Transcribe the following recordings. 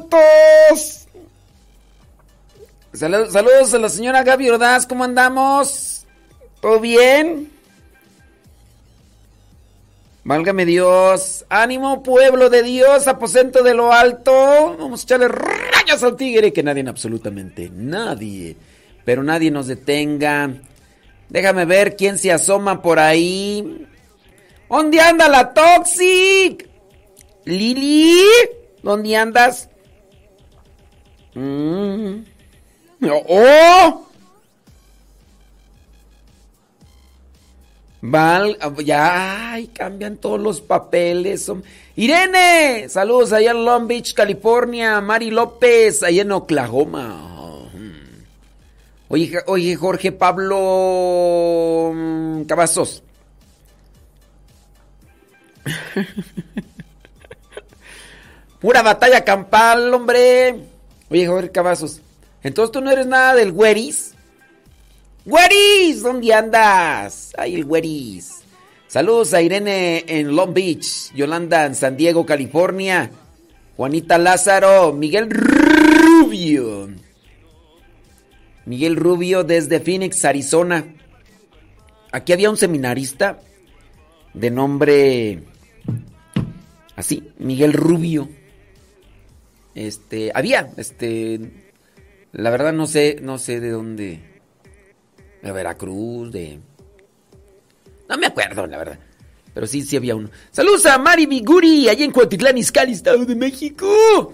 minutos. Salud- saludos a la señora Gaby Ordaz, ¿cómo andamos? ¿Todo bien? Válgame Dios. Ánimo, pueblo de Dios, aposento de lo alto. Vamos a echarle rayas al tigre, que nadie, absolutamente nadie, pero nadie nos detenga. Déjame ver quién se asoma por ahí. ¿Dónde anda la Toxic? Lili, ¿dónde andas? Mm. ¡Oh! Val, ya, cambian todos los papeles. Irene, saludos allá en Long Beach, California. Mari López, allá en Oklahoma. Mm. Oye, oye, Jorge Pablo mm, Cavazos. Pura batalla campal, hombre. Oye, Jorge Cavazos. Entonces tú no eres nada del güeris. ¡Güeris! ¿Dónde andas? Ay, el güeris. Saludos a Irene en Long Beach, Yolanda en San Diego, California, Juanita Lázaro, Miguel Rubio. Miguel Rubio desde Phoenix, Arizona. Aquí había un seminarista de nombre así, Miguel Rubio. Este, había, este, la verdad no sé, no sé de dónde, de Veracruz, de, no me acuerdo, la verdad, pero sí, sí había uno. Saludos a Mari Miguri, allá en Cuautitlán, Izcalli, Estado de México.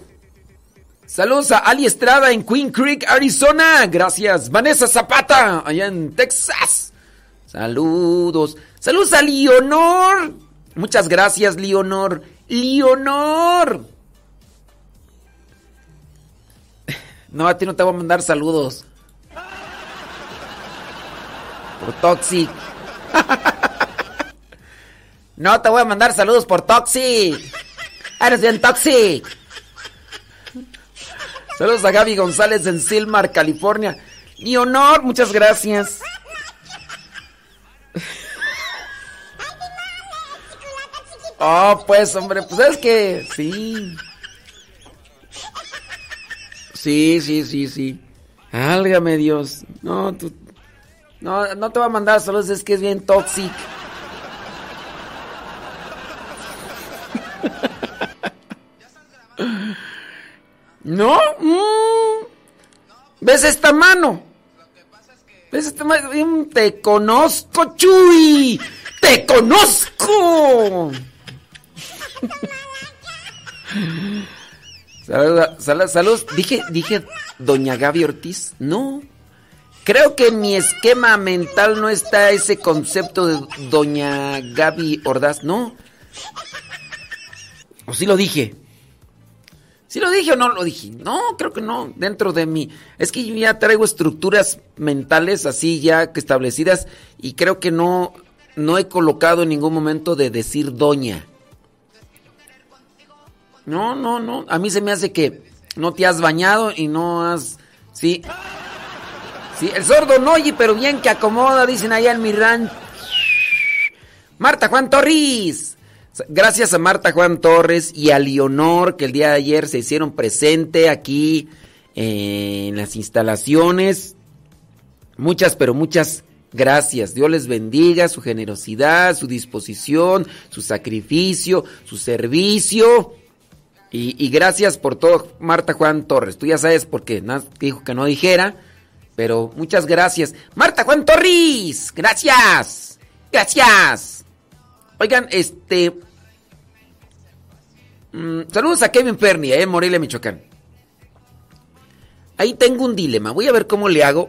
Saludos a Ali Estrada en Queen Creek, Arizona. Gracias. Vanessa Zapata, allá en Texas. Saludos. Saludos a Leonor. Muchas gracias, Leonor. Leonor. No, a ti no te voy a mandar saludos. Por Toxic. No te voy a mandar saludos por Toxic. Eres bien Toxic. Saludos a Gaby González en Silmar, California. Leonor, muchas gracias. Oh, pues, hombre, pues es que sí. Sí, sí, sí, sí. Álgame Dios. No, tú. No, no te va a mandar saludos, es que es bien tóxico. ¿No? Mm. ¿Ves esta mano? ¿Ves esta mano? Mm, Te conozco, Chuy. Te conozco. Salud, salud, salud. Dije, dije, doña Gaby Ortiz. No. Creo que en mi esquema mental no está ese concepto de doña Gaby Ordaz, ¿no? ¿O sí lo dije? ¿Sí lo dije o no lo dije? No, creo que no, dentro de mí. Es que yo ya traigo estructuras mentales así ya establecidas y creo que no, no he colocado en ningún momento de decir doña. No, no, no. A mí se me hace que no te has bañado y no has... Sí. Sí, el sordo no oye, pero bien que acomoda, dicen allá en mi rancho. Marta Juan Torres. Gracias a Marta Juan Torres y a Leonor que el día de ayer se hicieron presente aquí en las instalaciones. Muchas, pero muchas gracias. Dios les bendiga su generosidad, su disposición, su sacrificio, su servicio. Y, gracias por todo, Marta Juan Torres. Tú ya sabes por qué, dijo que no dijera, pero muchas gracias. Marta Juan Torres, gracias, gracias. Oigan, este... Mm, saludos a Kevin Fernia, eh, Morelia, Michoacán. Ahí tengo un dilema, voy a ver cómo le hago.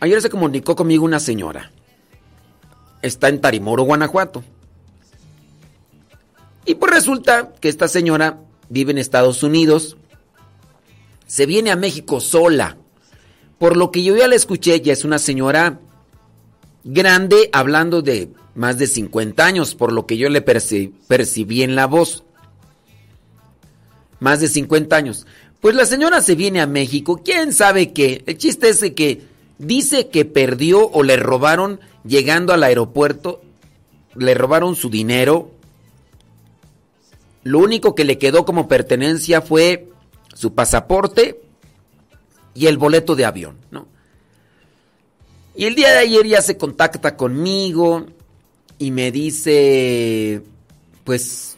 Ayer se comunicó conmigo una señora. Está en Tarimoro, Guanajuato. Y pues resulta que esta señora vive en Estados Unidos, se viene a México sola. Por lo que yo ya la escuché, ya es una señora grande hablando de más de 50 años, por lo que yo le percibí en la voz. Más de 50 años. Pues la señora se viene a México, quién sabe qué. El chiste es que dice que perdió o le robaron llegando al aeropuerto, le robaron su dinero, lo único que le quedó como pertenencia fue su pasaporte y el boleto de avión, ¿no? Y el día de ayer ya se contacta conmigo y me dice, pues,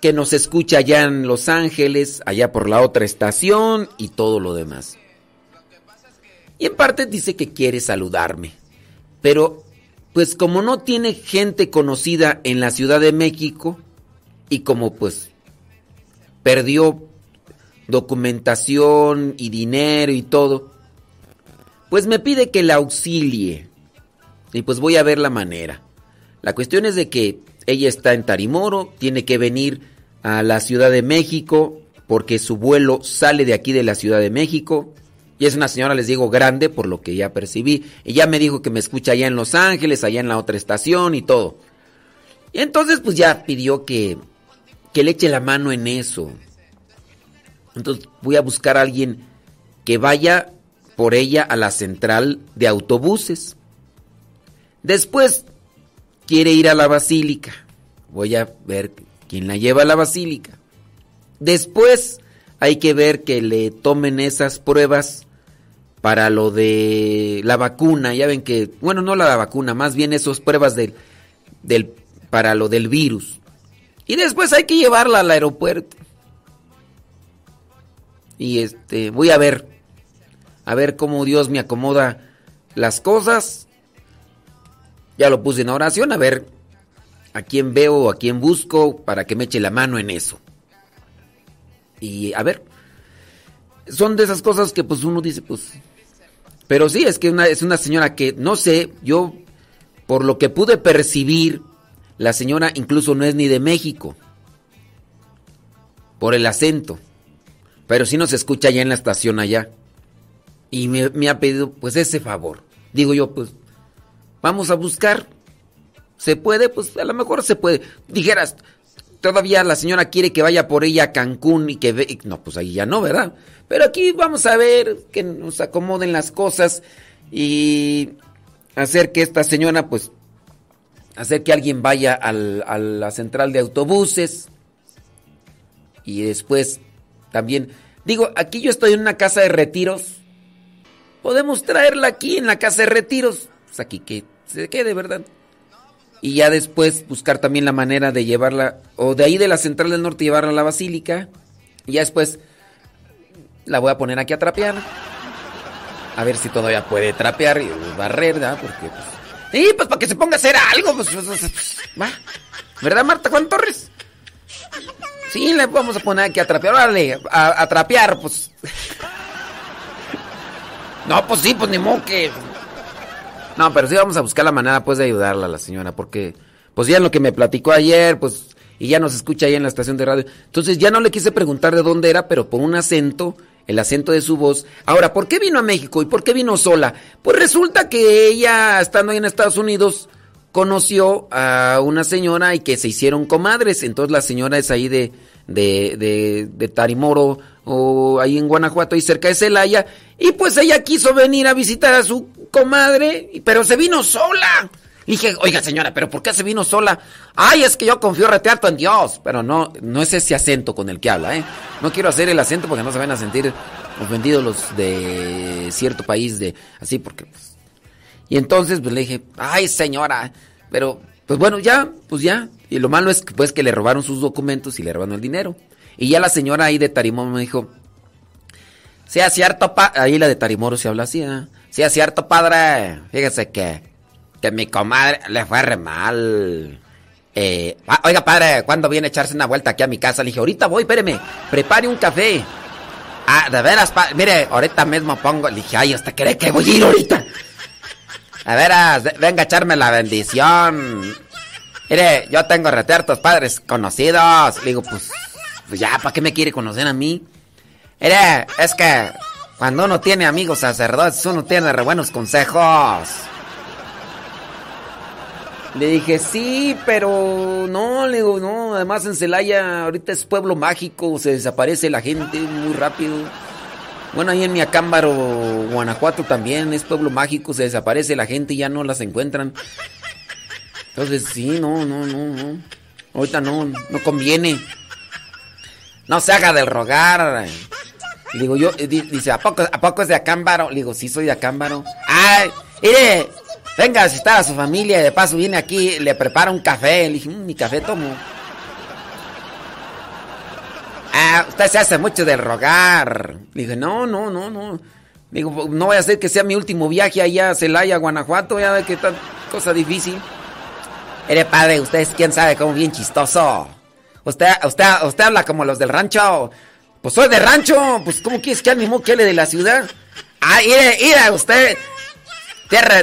que nos escucha allá en Los Ángeles, allá por la otra estación y todo lo demás. Y en parte dice que quiere saludarme. Pero, pues como no tiene gente conocida en la Ciudad de México, y como pues perdió documentación y dinero y todo, pues me pide que la auxilie. Y pues voy a ver la manera. La cuestión es de que ella está en Tarimoro, tiene que venir a la Ciudad de México porque su vuelo sale de aquí de la Ciudad de México. Y es una señora, les digo, grande por lo que ya percibí. Y ya me dijo que me escucha allá en Los Ángeles, allá en la otra estación y todo. Y entonces pues ya pidió que que le eche la mano en eso. Entonces voy a buscar a alguien que vaya por ella a la central de autobuses. Después quiere ir a la basílica. Voy a ver quién la lleva a la basílica. Después hay que ver que le tomen esas pruebas para lo de la vacuna. Ya ven que, bueno, no la vacuna, más bien esas pruebas del, del, para lo del virus. Y después hay que llevarla al aeropuerto. Y este, voy a ver, a ver cómo Dios me acomoda las cosas. Ya lo puse en oración, a ver a quién veo a quién busco para que me eche la mano en eso. Y a ver, son de esas cosas que pues uno dice, pues... Pero sí, es que una, es una señora que, no sé, yo, por lo que pude percibir, la señora incluso no es ni de México. Por el acento. Pero sí nos escucha allá en la estación allá. Y me, ha pedido pues ese favor. Digo yo, pues vamos a buscar. ¿Se puede? Pues a lo mejor se puede. Dijeras, todavía la señora quiere que vaya por ella a Cancún y que ve... No, pues ahí ya no, ¿verdad? Pero aquí vamos a ver que nos acomoden las cosas y hacer que esta señora pues hacer que alguien vaya a la central de autobuses y después también, digo, aquí yo estoy en una casa de retiros, podemos traerla aquí en la casa de retiros, pues aquí que se quede, ¿verdad? Y ya después buscar también la manera de llevarla, o de ahí de la central del norte llevarla a la basílica, y ya después la voy a poner aquí a trapear. A ver si todavía puede trapear y barrer, ¿verdad? Porque pues, Sí, pues para que se ponga a hacer algo. Pues, pues, pues, va. ¿Verdad, Marta Juan Torres? Sí, le vamos a poner aquí a trapear. Órale, a, trapear, pues. No, pues sí, pues ni modo. No, pero sí vamos a buscar la manera pues de ayudarla a la señora, porque pues ya lo que me platicó ayer, pues y ya nos escucha ahí en la estación de radio. Entonces ya no le quise preguntar de dónde era, pero por un acento, el acento de su voz. Ahora, ¿por qué vino a México y por qué vino sola? Pues resulta que ella, estando ahí en Estados Unidos, conoció a una señora y que se hicieron comadres. Entonces la señora es ahí de, de, de, de Tarimoro o ahí en Guanajuato, ahí cerca de Celaya. Y pues ella quiso venir a visitar a su comadre, pero se vino sola. Dije, oiga señora, pero ¿por qué se vino sola? Ay, es que yo confío retearto en Dios. Pero no, no es ese acento con el que habla, ¿eh? No quiero hacer el acento porque no se van a sentir ofendidos los de cierto país de así, porque... Pues... Y entonces pues le dije, ay señora, pero pues bueno, ya, pues ya. Y lo malo es que, pues, que le robaron sus documentos y le robaron el dinero. Y ya la señora ahí de Tarimoro me dijo, sea cierto, pa ahí la de Tarimoro se habla así, ¿eh? sea cierto, padre, fíjese que que mi comadre le fue re mal. Eh, ah, oiga, padre, ¿cuándo viene a echarse una vuelta aquí a mi casa? Le dije, ahorita voy, espéreme, prepare un café. Ah, de veras, mire, ahorita mismo pongo. Le dije, ay, ¿hasta cree que voy a ir ahorita? A veras, venga a echarme la bendición. Mire, yo tengo retertos padres conocidos. Le digo, pues, pues ya, ¿para qué me quiere conocer a mí? Mire, es que cuando uno tiene amigos sacerdotes, uno tiene re buenos consejos. Le dije, sí, pero no, le digo, no, además en Celaya ahorita es pueblo mágico, se desaparece la gente muy rápido. Bueno, ahí en Miacámbaro, Guanajuato también es pueblo mágico, se desaparece la gente y ya no las encuentran. Entonces, sí, no, no, no, no. Ahorita no, no conviene. No se haga del rogar. Le digo yo, dice, ¿a poco, ¿a poco es de Acámbaro? Le digo, sí, soy de Acámbaro. ¡Ay! ¡Mire! Venga a su familia y de paso viene aquí, le prepara un café. Le dije, mm, mi café tomo. Ah, usted se hace mucho de rogar. Le dije, no, no, no, no. Digo, no voy a hacer que sea mi último viaje allá a Celaya, Guanajuato, ya que tal cosa difícil. Eres padre, usted es quién sabe cómo bien chistoso. Usted, usted, usted habla como los del rancho. Pues soy de rancho, pues ¿cómo quieres que ánimo que le de la ciudad? Ah, mire, mire, usted,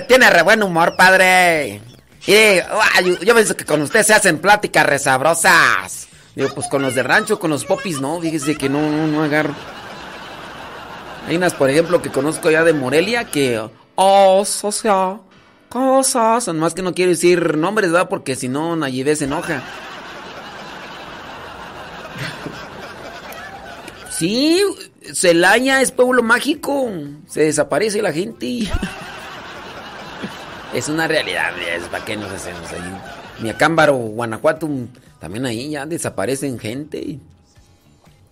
tiene, re buen humor, padre. Y yo, pienso que con usted se hacen pláticas resabrosas. Digo, pues con los de rancho, con los popis, no. Fíjese que no, no, agarro. Hay unas, por ejemplo, que conozco ya de Morelia que. Oh, sea, cosas. Nomás que no quiero decir nombres, ¿verdad? Porque si no, Nayibé se enoja. Sí, Celaya es pueblo mágico. Se desaparece la gente. Es una realidad, ¿para qué nos hacemos ahí? Miacámbaro, Guanajuato, también ahí ya desaparecen gente.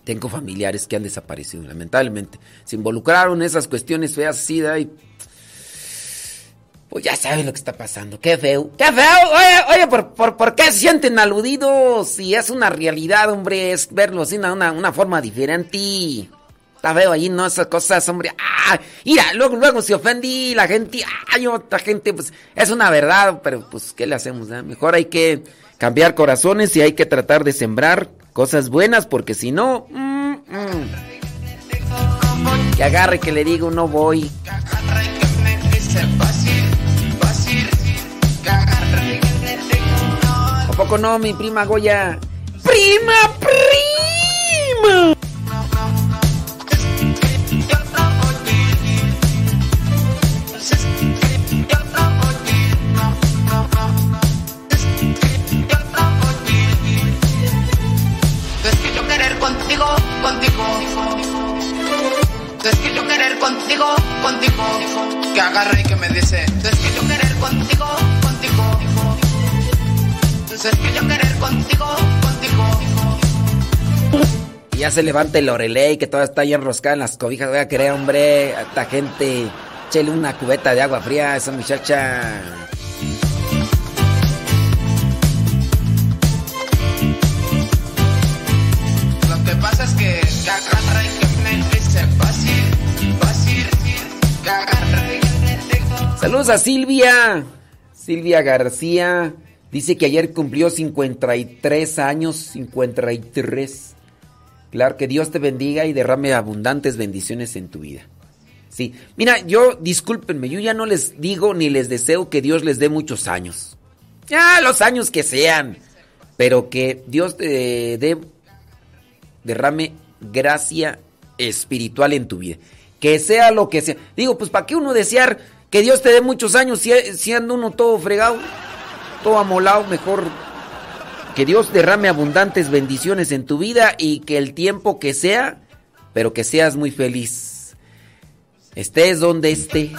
Tengo familiares que han desaparecido, lamentablemente. Se involucraron esas cuestiones feas así, y pues ya saben lo que está pasando. Qué feo. Qué feo. Oye, oye, ¿por, por, qué se sienten aludidos? Si es una realidad, hombre, es verlo así una, una forma diferente. La veo ahí, no, esas cosas, hombre. ¡Ah! Mira, luego, luego se ofendí la gente. ¡Ay, otra gente! Pues es una verdad, pero pues, ¿qué le hacemos? Mejor hay que cambiar corazones y hay que tratar de sembrar cosas buenas, porque si no. Mm, mm. Que agarre que le digo, no voy. ¿A poco no, mi prima Goya? ¡Prima, prima! Es que yo querer contigo, contigo. Que agarre y que me dice. Es que yo querer contigo, contigo. Es que yo querer contigo, contigo. Ya se levanta el Oreley que toda está ahí enroscada en las cobijas. Voy a querer, hombre, a esta gente. Chele una cubeta de agua fría a esa muchacha. Saludos a Silvia. Silvia García. Dice que ayer cumplió 53 años. 53. Claro, que Dios te bendiga y derrame abundantes bendiciones en tu vida. Sí. Mira, yo, discúlpenme, yo ya no les digo ni les deseo que Dios les dé muchos años. Ya, los años que sean. Pero que Dios te dé, derrame gracia espiritual en tu vida. Que sea lo que sea. Digo, pues, ¿para qué uno desear que Dios te dé muchos años si, si anda uno todo fregado? Todo amolado, mejor que Dios derrame abundantes bendiciones en tu vida y que el tiempo que sea, pero que seas muy feliz. Estés donde estés.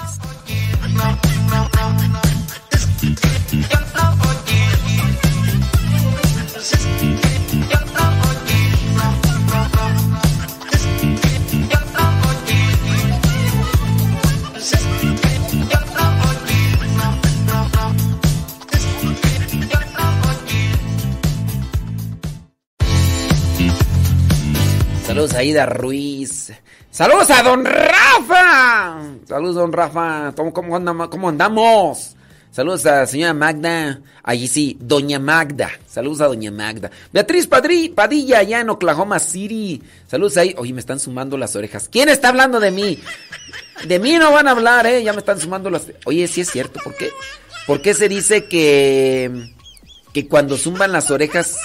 Saludos a Ida Ruiz. Saludos a Don Rafa. Saludos, Don Rafa. ¿Cómo, andamos? Saludos a señora Magda. Allí sí, Doña Magda. Saludos a Doña Magda. Beatriz Padri, Padilla, allá en Oklahoma City. Saludos ahí. Oye, me están sumando las orejas. ¿Quién está hablando de mí? De mí no van a hablar, ¿eh? Ya me están sumando las... Oye, sí es cierto. ¿Por qué? ¿Por qué se dice que... Que cuando zumban las orejas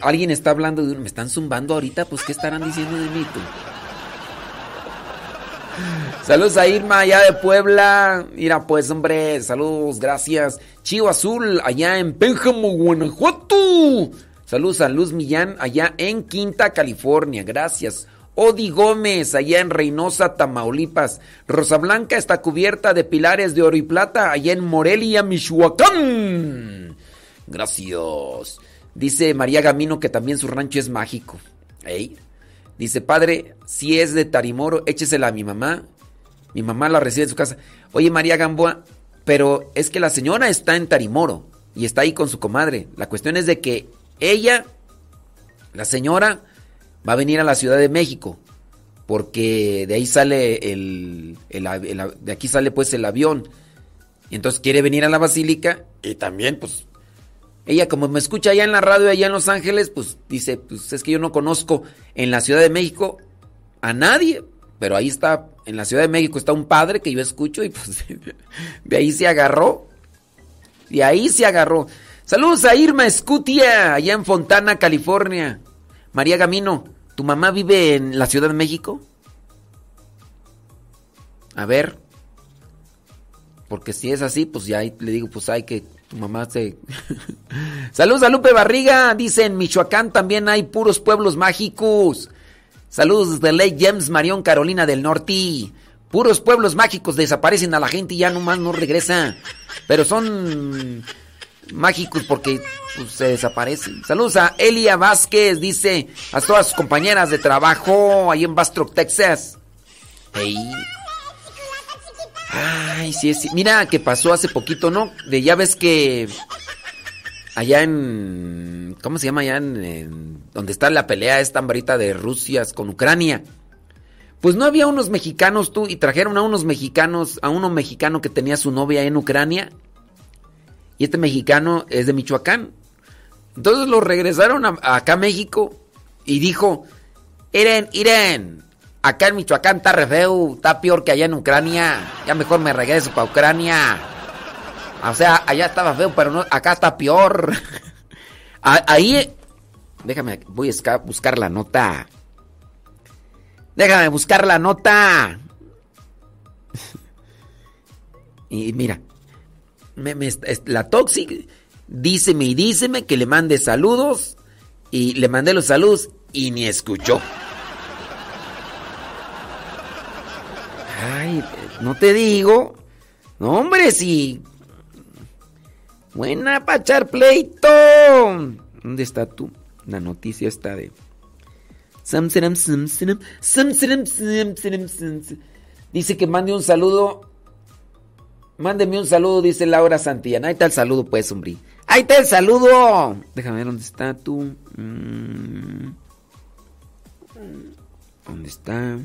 Alguien está hablando de... Me están zumbando ahorita, pues ¿qué estarán diciendo de mí tú? Saludos a Irma allá de Puebla. Mira pues, hombre, saludos, gracias. Chivo Azul allá en Pénjamo, Guanajuato. Saludos a Luz Millán allá en Quinta, California. Gracias. Odi Gómez allá en Reynosa, Tamaulipas. Rosa Blanca está cubierta de pilares de oro y plata allá en Morelia, Michoacán. Gracias. Dice María Gamino que también su rancho es mágico. Dice, padre, si es de Tarimoro, échesela a mi mamá. Mi mamá la recibe en su casa. Oye, María Gamboa, pero es que la señora está en Tarimoro y está ahí con su comadre. La cuestión es de que ella, la señora, va a venir a la Ciudad de México. Porque de ahí sale el, de aquí sale pues el avión. Y entonces quiere venir a la basílica y también pues ella como me escucha allá en la radio allá en Los Ángeles, pues dice, pues es que yo no conozco en la Ciudad de México a nadie, pero ahí está, en la Ciudad de México está un padre que yo escucho y pues de ahí se agarró. De ahí se agarró. Saludos a Irma Escutia, allá en Fontana, California. María Gamino, ¿tu mamá vive en la Ciudad de México? A ver. Porque si es así, pues ya le digo, pues hay que tu mamá se... Saludos a Lupe Barriga. Dice, en Michoacán también hay puros pueblos mágicos. Saludos desde Lake James, Marión, Carolina del Norte. Puros pueblos mágicos desaparecen a la gente y ya nomás no regresa. Pero son mágicos porque pues, se desaparecen. Saludos a Elia Vázquez, dice a todas sus compañeras de trabajo ahí en Bastrop, Texas. Hey. Ay, sí, sí. Mira que pasó hace poquito, ¿no? De ya ves que allá en ¿cómo se llama allá en, donde está la pelea esta hambrita de Rusia con Ucrania? Pues no había unos mexicanos tú y trajeron a unos mexicanos, a uno mexicano que tenía su novia en Ucrania. Y este mexicano es de Michoacán. Entonces lo regresaron a, acá a México y dijo, Iren, Iren, Acá en Michoacán está re feo, está peor que allá en Ucrania. Ya mejor me regreso para Ucrania. O sea, allá estaba feo, pero no, acá está peor. Ahí, déjame, voy a buscar la nota. Déjame buscar la nota. Y mira, la Toxic díceme y díceme que le mande saludos. Y le mandé los saludos y ni escuchó. Ay, no te digo. No, hombre, sí. Buena para echar pleito. ¿Dónde está tú? La noticia está de. Dice que mande un saludo. Mándeme un saludo, dice Laura Santillana. Ahí está el saludo, pues, hombre. Ahí está el saludo. Déjame ver dónde está tú. Mm. ¿Dónde está?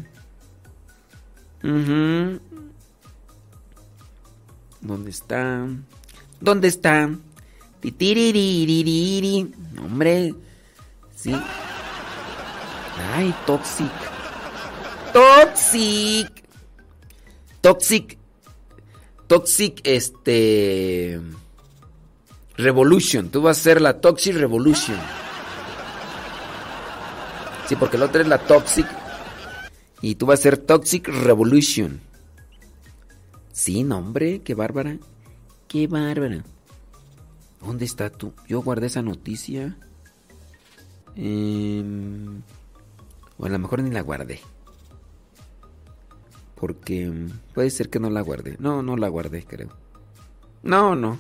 ¿Dónde está? ¿Dónde está? Hombre. Sí. Ay, Toxic. Toxic. Toxic. Toxic, este. Revolution. Tú vas a ser la Toxic Revolution. Sí, porque el otro es la Toxic. Y tú vas a ser Toxic Revolution. Sí, no, hombre, qué bárbara. Qué bárbara. ¿Dónde está tú? Yo guardé esa noticia. Em, o a lo mejor ni la guardé. Porque em, puede ser que no la guardé. No, no la guardé, creo. No, no.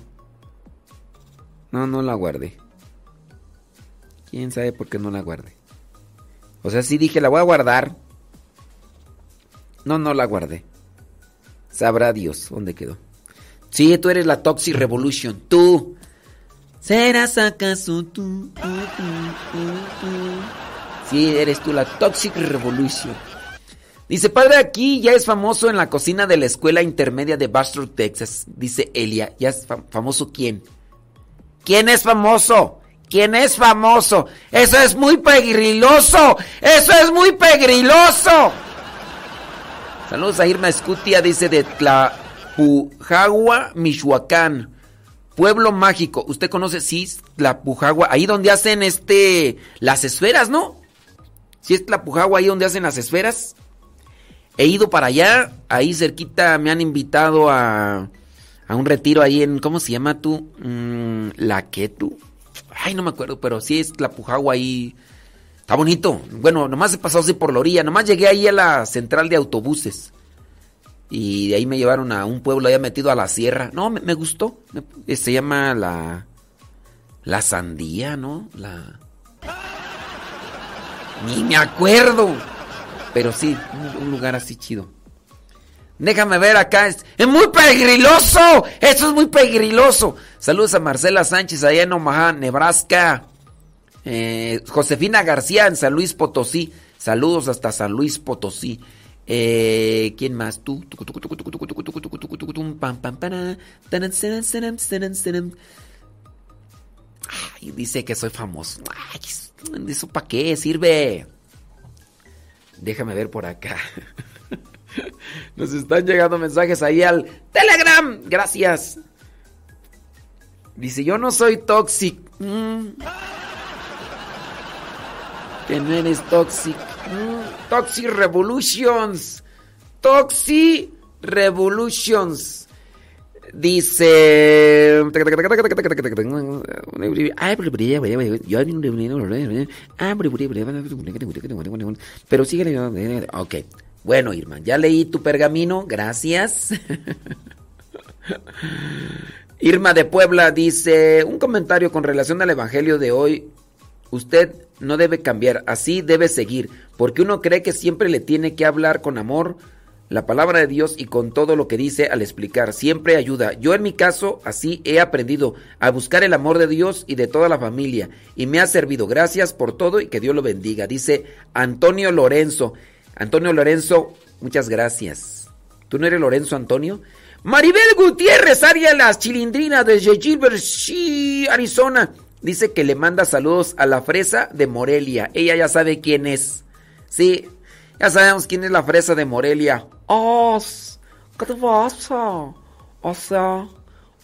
No, no la guardé. ¿Quién sabe por qué no la guardé? O sea, sí dije, la voy a guardar. No, no la guardé. Sabrá Dios dónde quedó. Sí, tú eres la Toxic Revolution. Tú. ¿Serás acaso tú? tú, tú, Sí, eres tú la Toxic Revolution. Dice, padre, aquí ya es famoso en la cocina de la escuela intermedia de Bastrop, Texas. Dice Elia, ¿ya es famoso quién? ¿Quién es famoso? ¿Quién es famoso? Eso es muy pegriloso. Eso es muy pegriloso. Saludos a Irma Escutia, dice de Tlapujagua, Michoacán. Pueblo mágico. ¿Usted conoce? Sí, Tlapujagua. Ahí donde hacen este. Las esferas, ¿no? Sí, es Tlapujagua, ahí donde hacen las esferas. He ido para allá. Ahí cerquita me han invitado a. A un retiro ahí en. ¿Cómo se llama tú? Mm, ¿La tú? Ay, no me acuerdo, pero sí es Tlapujagua ahí. Está bonito. Bueno, nomás he pasado así por la orilla. Nomás llegué ahí a la central de autobuses. Y de ahí me llevaron a un pueblo allá metido a la sierra. No, me, gustó. Eh, se llama la. La sandía, ¿no? La. Ni me acuerdo. Pero sí, un, lugar así chido. Déjame ver acá. Es, es, muy pegriloso. Eso es muy pegriloso. Saludos a Marcela Sánchez allá en Omaha, Nebraska. Eh, Josefina García en San Luis Potosí. Saludos hasta San Luis Potosí. Eh, ¿Quién más? Tú. Ay, dice que soy famoso. Ay, ¿Eso para qué sirve? Déjame ver por acá. Nos están llegando mensajes ahí al Telegram. Gracias. Dice, yo no soy toxic. Mm que no eres toxic. Mm, toxic Revolutions. Toxic Revolutions. Dice. Pero sigue. Ok. Bueno, Irma, ya leí tu pergamino. Gracias. Irma de Puebla dice: Un comentario con relación al evangelio de hoy. Usted no debe cambiar, así debe seguir, porque uno cree que siempre le tiene que hablar con amor la palabra de Dios y con todo lo que dice al explicar, siempre ayuda. Yo en mi caso así he aprendido a buscar el amor de Dios y de toda la familia y me ha servido. Gracias por todo y que Dios lo bendiga. Dice Antonio Lorenzo. Antonio Lorenzo, muchas gracias. ¿Tú no eres Lorenzo Antonio? Maribel Gutiérrez, Aria Las Chilindrinas desde Gilbert, Arizona. Dice que le manda saludos a la fresa de Morelia. Ella ya sabe quién es. Sí, ya sabemos quién es la fresa de Morelia. Os, ¿qué te pasa? O sea,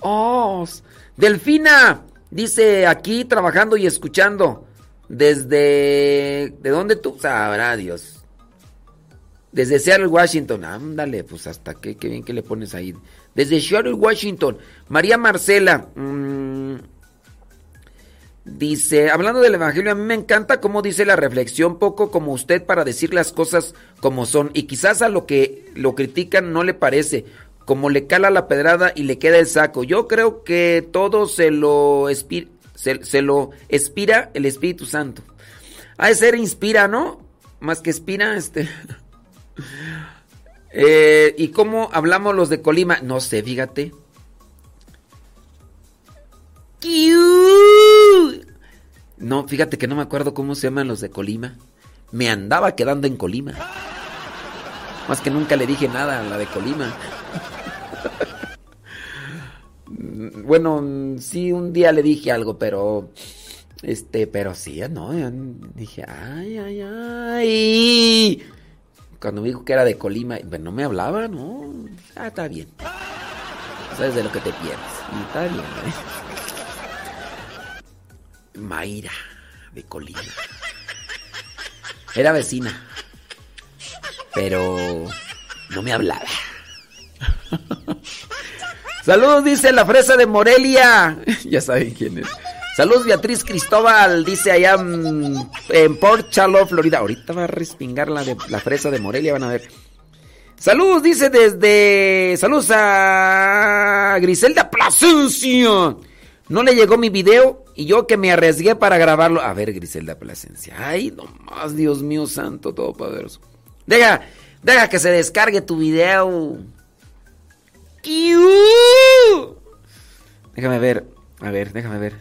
os. Delfina, dice aquí trabajando y escuchando. Desde. ¿De dónde tú? Sabrá Dios. Desde Seattle, Washington. Ándale, pues hasta qué, qué bien que le pones ahí. Desde Seattle, Washington. María Marcela. Mmm, Dice, hablando del Evangelio, a mí me encanta cómo dice la reflexión, poco como usted para decir las cosas como son. Y quizás a lo que lo critican no le parece, como le cala la pedrada y le queda el saco. Yo creo que todo se lo, se, lo expira el Espíritu Santo. Ha de ser inspira, ¿no? Más que espira, este. eh, ¿Y cómo hablamos los de Colima? No sé, fíjate. No, fíjate que no me acuerdo cómo se llaman los de Colima. Me andaba quedando en Colima. Más que nunca le dije nada a la de Colima. bueno, sí, un día le dije algo, pero. Este, pero sí, no. Dije, ay, ay, ay. cuando me dijo que era de Colima, pues no me hablaba, ¿no? Ah, está bien. Sabes de lo que te pierdes. Y está bien, ¿eh? Mayra, de Colima. Era vecina. Pero no me hablaba. Saludos, dice la fresa de Morelia. ya saben quién es. Saludos, Beatriz Cristóbal, dice allá en, Port Charlotte, Florida. Ahorita va a respingar la, de, la fresa de Morelia, van a ver. Saludos, dice desde. Saludos a Griselda Plasencia. No le llegó mi video y yo que me arriesgué para grabarlo. A ver, Griselda Plasencia. Ay, nomás, Dios mío santo, todopoderoso. Deja, deja que se descargue tu video. Déjame ver, a ver, déjame ver.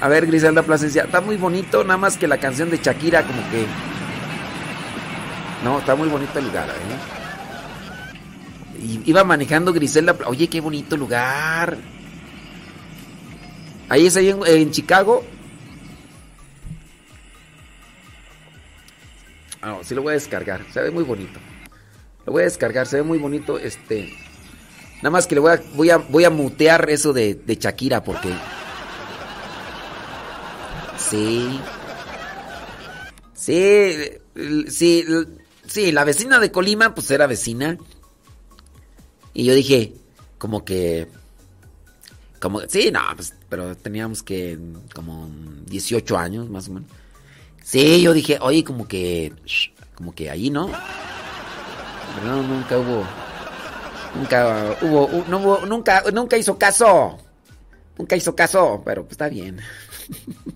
A ver, Griselda Plasencia, está muy bonito, nada más que la canción de Shakira, como que. No, está muy bonito el lugar, ¿eh? Iba manejando Griselda. Oye, qué bonito lugar. Ahí es ahí en, Chicago. Ah, sí lo voy a descargar. Se ve muy bonito. Lo voy a descargar, se ve muy bonito. Este. Nada más que le voy a, voy a, voy a mutear eso de, de Shakira porque. Sí. Sí. Sí. Sí, la vecina de Colima, pues era vecina. Y yo dije, como que. Como, sí, no, pues, pero teníamos que. Como 18 años, más o menos. Sí, yo dije, oye, como que. Como que ahí, ¿no? Pero no, nunca hubo. Nunca hubo. No hubo nunca, nunca hizo caso. Nunca hizo caso, pero pues está bien.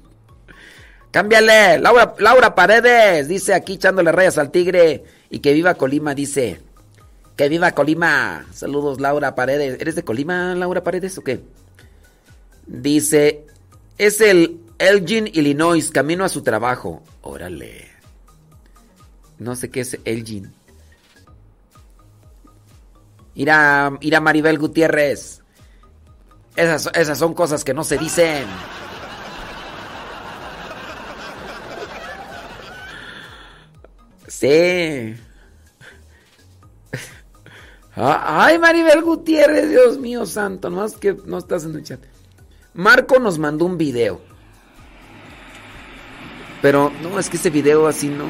Cámbiale. Laura, Laura Paredes dice aquí echándole rayas al tigre. Y que viva Colima, dice. Que viva Colima. Saludos, Laura Paredes. ¿Eres de Colima, Laura Paredes o qué? Dice. Es el Elgin, Illinois, camino a su trabajo. Órale. No sé qué es Elgin. Irá, irá Maribel Gutiérrez. Esas, esas son cosas que no se dicen. Sí. Ay, Maribel Gutiérrez, Dios mío santo, no es que no estás en el chat. Marco nos mandó un video. Pero no, es que ese video así no.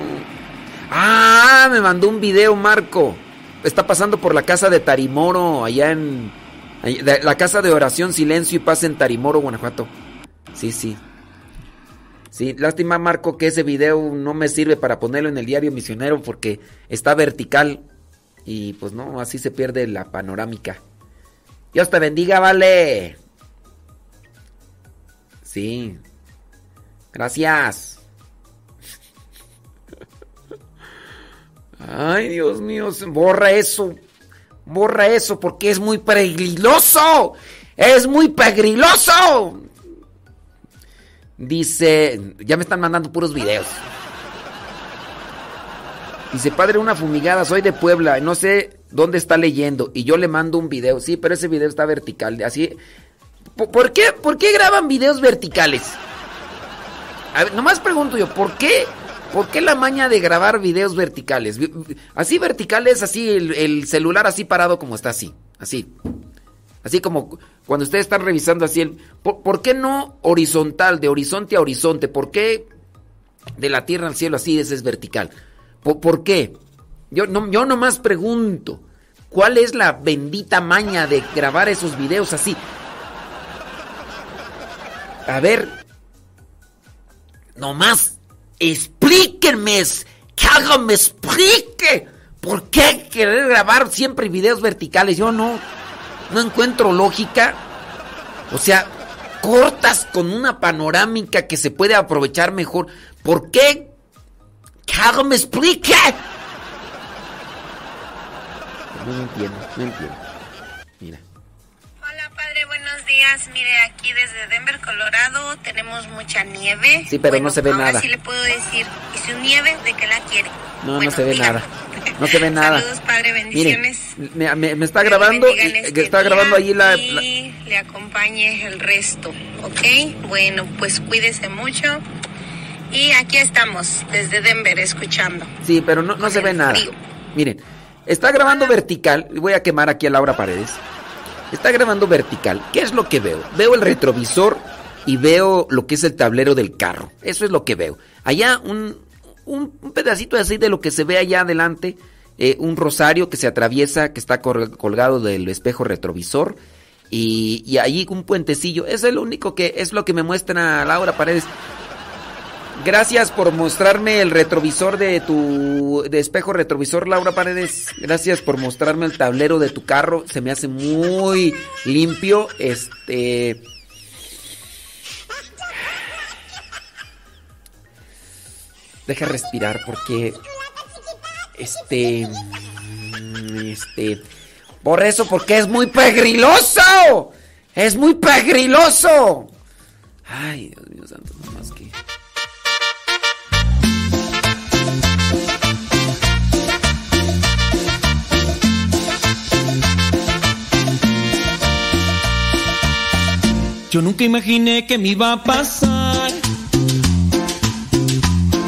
Ah, me mandó un video Marco. Está pasando por la casa de Tarimoro, allá en la casa de oración, silencio y paz en Tarimoro, Guanajuato. Sí, sí. Sí, lástima Marco que ese video no me sirve para ponerlo en el diario misionero porque está vertical y pues no, así se pierde la panorámica. Dios te bendiga, vale. Sí. Gracias. Ay, Dios mío, borra eso. Borra eso porque es muy peligroso. Es muy peligroso. Dice, ya me están mandando puros videos. Dice, padre, una fumigada, soy de Puebla, no sé dónde está leyendo. Y yo le mando un video. Sí, pero ese video está vertical. Así. ¿Por qué, por qué graban videos verticales? Nomás pregunto yo, ¿por qué ¿Por qué la maña de grabar videos verticales? Así verticales, así el, celular así parado como está así, así. Así como cuando ustedes están revisando así el... ¿Por, qué no horizontal, de horizonte a horizonte? ¿Por qué de la tierra al cielo así ese es vertical? ¿Por, qué? Yo, no, yo nomás pregunto, ¿cuál es la bendita maña de grabar esos videos así? A ver, nomás Explíquenme, que alguien me explique. ¿Por qué querer grabar siempre videos verticales? Yo no, no encuentro lógica. O sea, cortas con una panorámica que se puede aprovechar mejor. ¿Por qué? Alguien me explique. No entiendo, no entiendo. Mira buenos días. Mire, aquí desde Denver, Colorado, tenemos mucha nieve. Sí, pero no se ve ahora nada. sí le puedo decir, ¿y su nieve de qué la quiere? No, no se ve nada. No se ve nada. Saludos, Padre, Mire, bendiciones. me, me- me está grabando, y- este está grabando allí la, la- Y le acompañe el resto, ¿ok? Bueno, pues cuídese mucho. Y aquí estamos, desde Denver, escuchando. Sí, pero no, no se el ve nada. frío. Miren, está grabando vertical. Voy a quemar aquí a Laura Paredes. Está grabando vertical. ¿Qué es lo que veo? Veo el retrovisor y veo lo que es el tablero del carro. Eso es lo que veo. Allá un, un, un pedacito así de lo que se ve allá adelante. eh, un rosario que se atraviesa, que está col- colgado del espejo retrovisor. Y, y ahí un puentecillo. Es lo único que es lo que me muestra Laura Paredes. Gracias por mostrarme el retrovisor de tu de espejo retrovisor, Laura Paredes. Gracias por mostrarme el tablero de tu carro. Se me hace muy limpio. Este. Deja respirar porque. Este. Este. Por eso, porque es muy pegriloso. Es muy pegriloso. Ay, Dios mío santo, no Yo nunca imaginé que me iba a pasar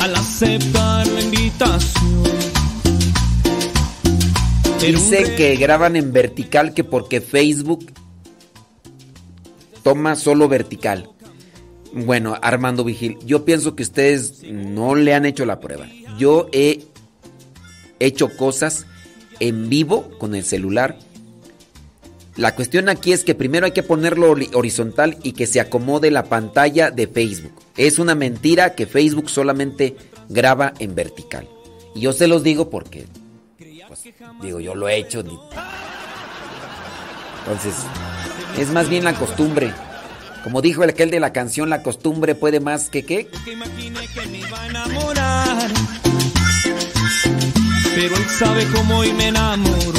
al aceptar la invitación. Era un Dice re- que graban en vertical que porque Facebook toma solo vertical. Bueno, Armando Vigil, yo pienso que ustedes no le han hecho la prueba. Yo he hecho cosas en vivo con el celular. La cuestión aquí es que primero hay que ponerlo hori- horizontal y que se acomode la pantalla de Facebook. Es una mentira que Facebook solamente graba en vertical. Y yo se los digo porque pues, digo, yo lo he hecho. Entonces, es más bien la costumbre. Como dijo el aquel de la canción, la costumbre puede más que qué. Imaginé que me iba a enamorar. Pero él sabe cómo y me enamoró.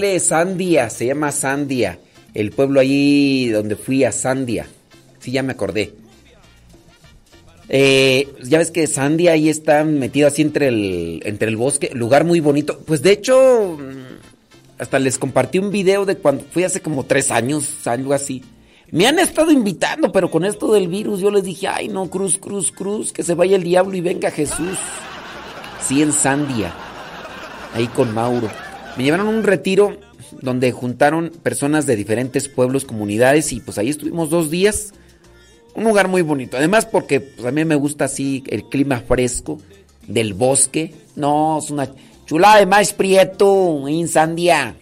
Ándale, Sandia, se llama Sandia. El pueblo ahí donde fui a Sandia. Sí, ya me acordé. Eh, ya ves que Sandia ahí está metido así entre el, entre el bosque, lugar muy bonito. Pues de hecho, mm, hasta les compartí un video de cuando fui hace como tres años, algo así. Me han estado invitando, pero con esto del virus yo les dije, ay no, cruz, cruz, cruz, que se vaya el diablo y venga Jesús. Sí, en Sandia, ahí con Mauro. Me llevaron a un retiro donde juntaron personas de diferentes pueblos, comunidades y pues ahí estuvimos dos días. Un lugar muy bonito. Además porque pues, a mí me gusta así el clima fresco del bosque. No, es una chulada de más prieto en Sandia.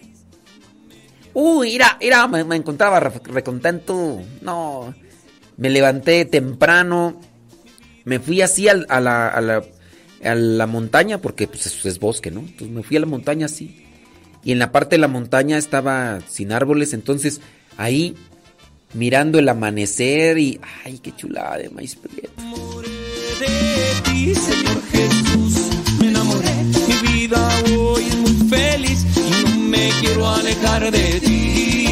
Uy, mira, mira, me, encontraba re- recontento. No, me levanté temprano. Me fui así al- a, la, a, la, a la montaña, porque pues es, es bosque, ¿no? Entonces me fui a la montaña así. Y en la parte de la montaña estaba sin árboles, entonces ahí mirando el amanecer y. ¡Ay, qué chulada de maíz prieto! de ti, Señor Jesús, me enamoré. Mi vida hoy es muy feliz y no me quiero alejar de ti.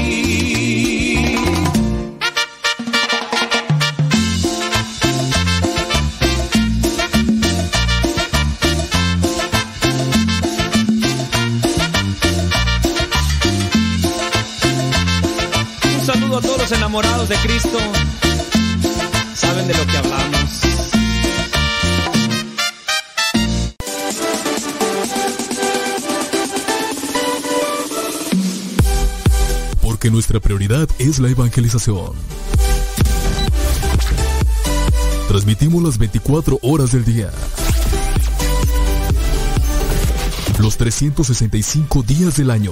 Los enamorados de Cristo. Saben de lo que hablamos. Porque nuestra prioridad es la evangelización. Transmitimos las 24 horas del día. Los 365 días del año.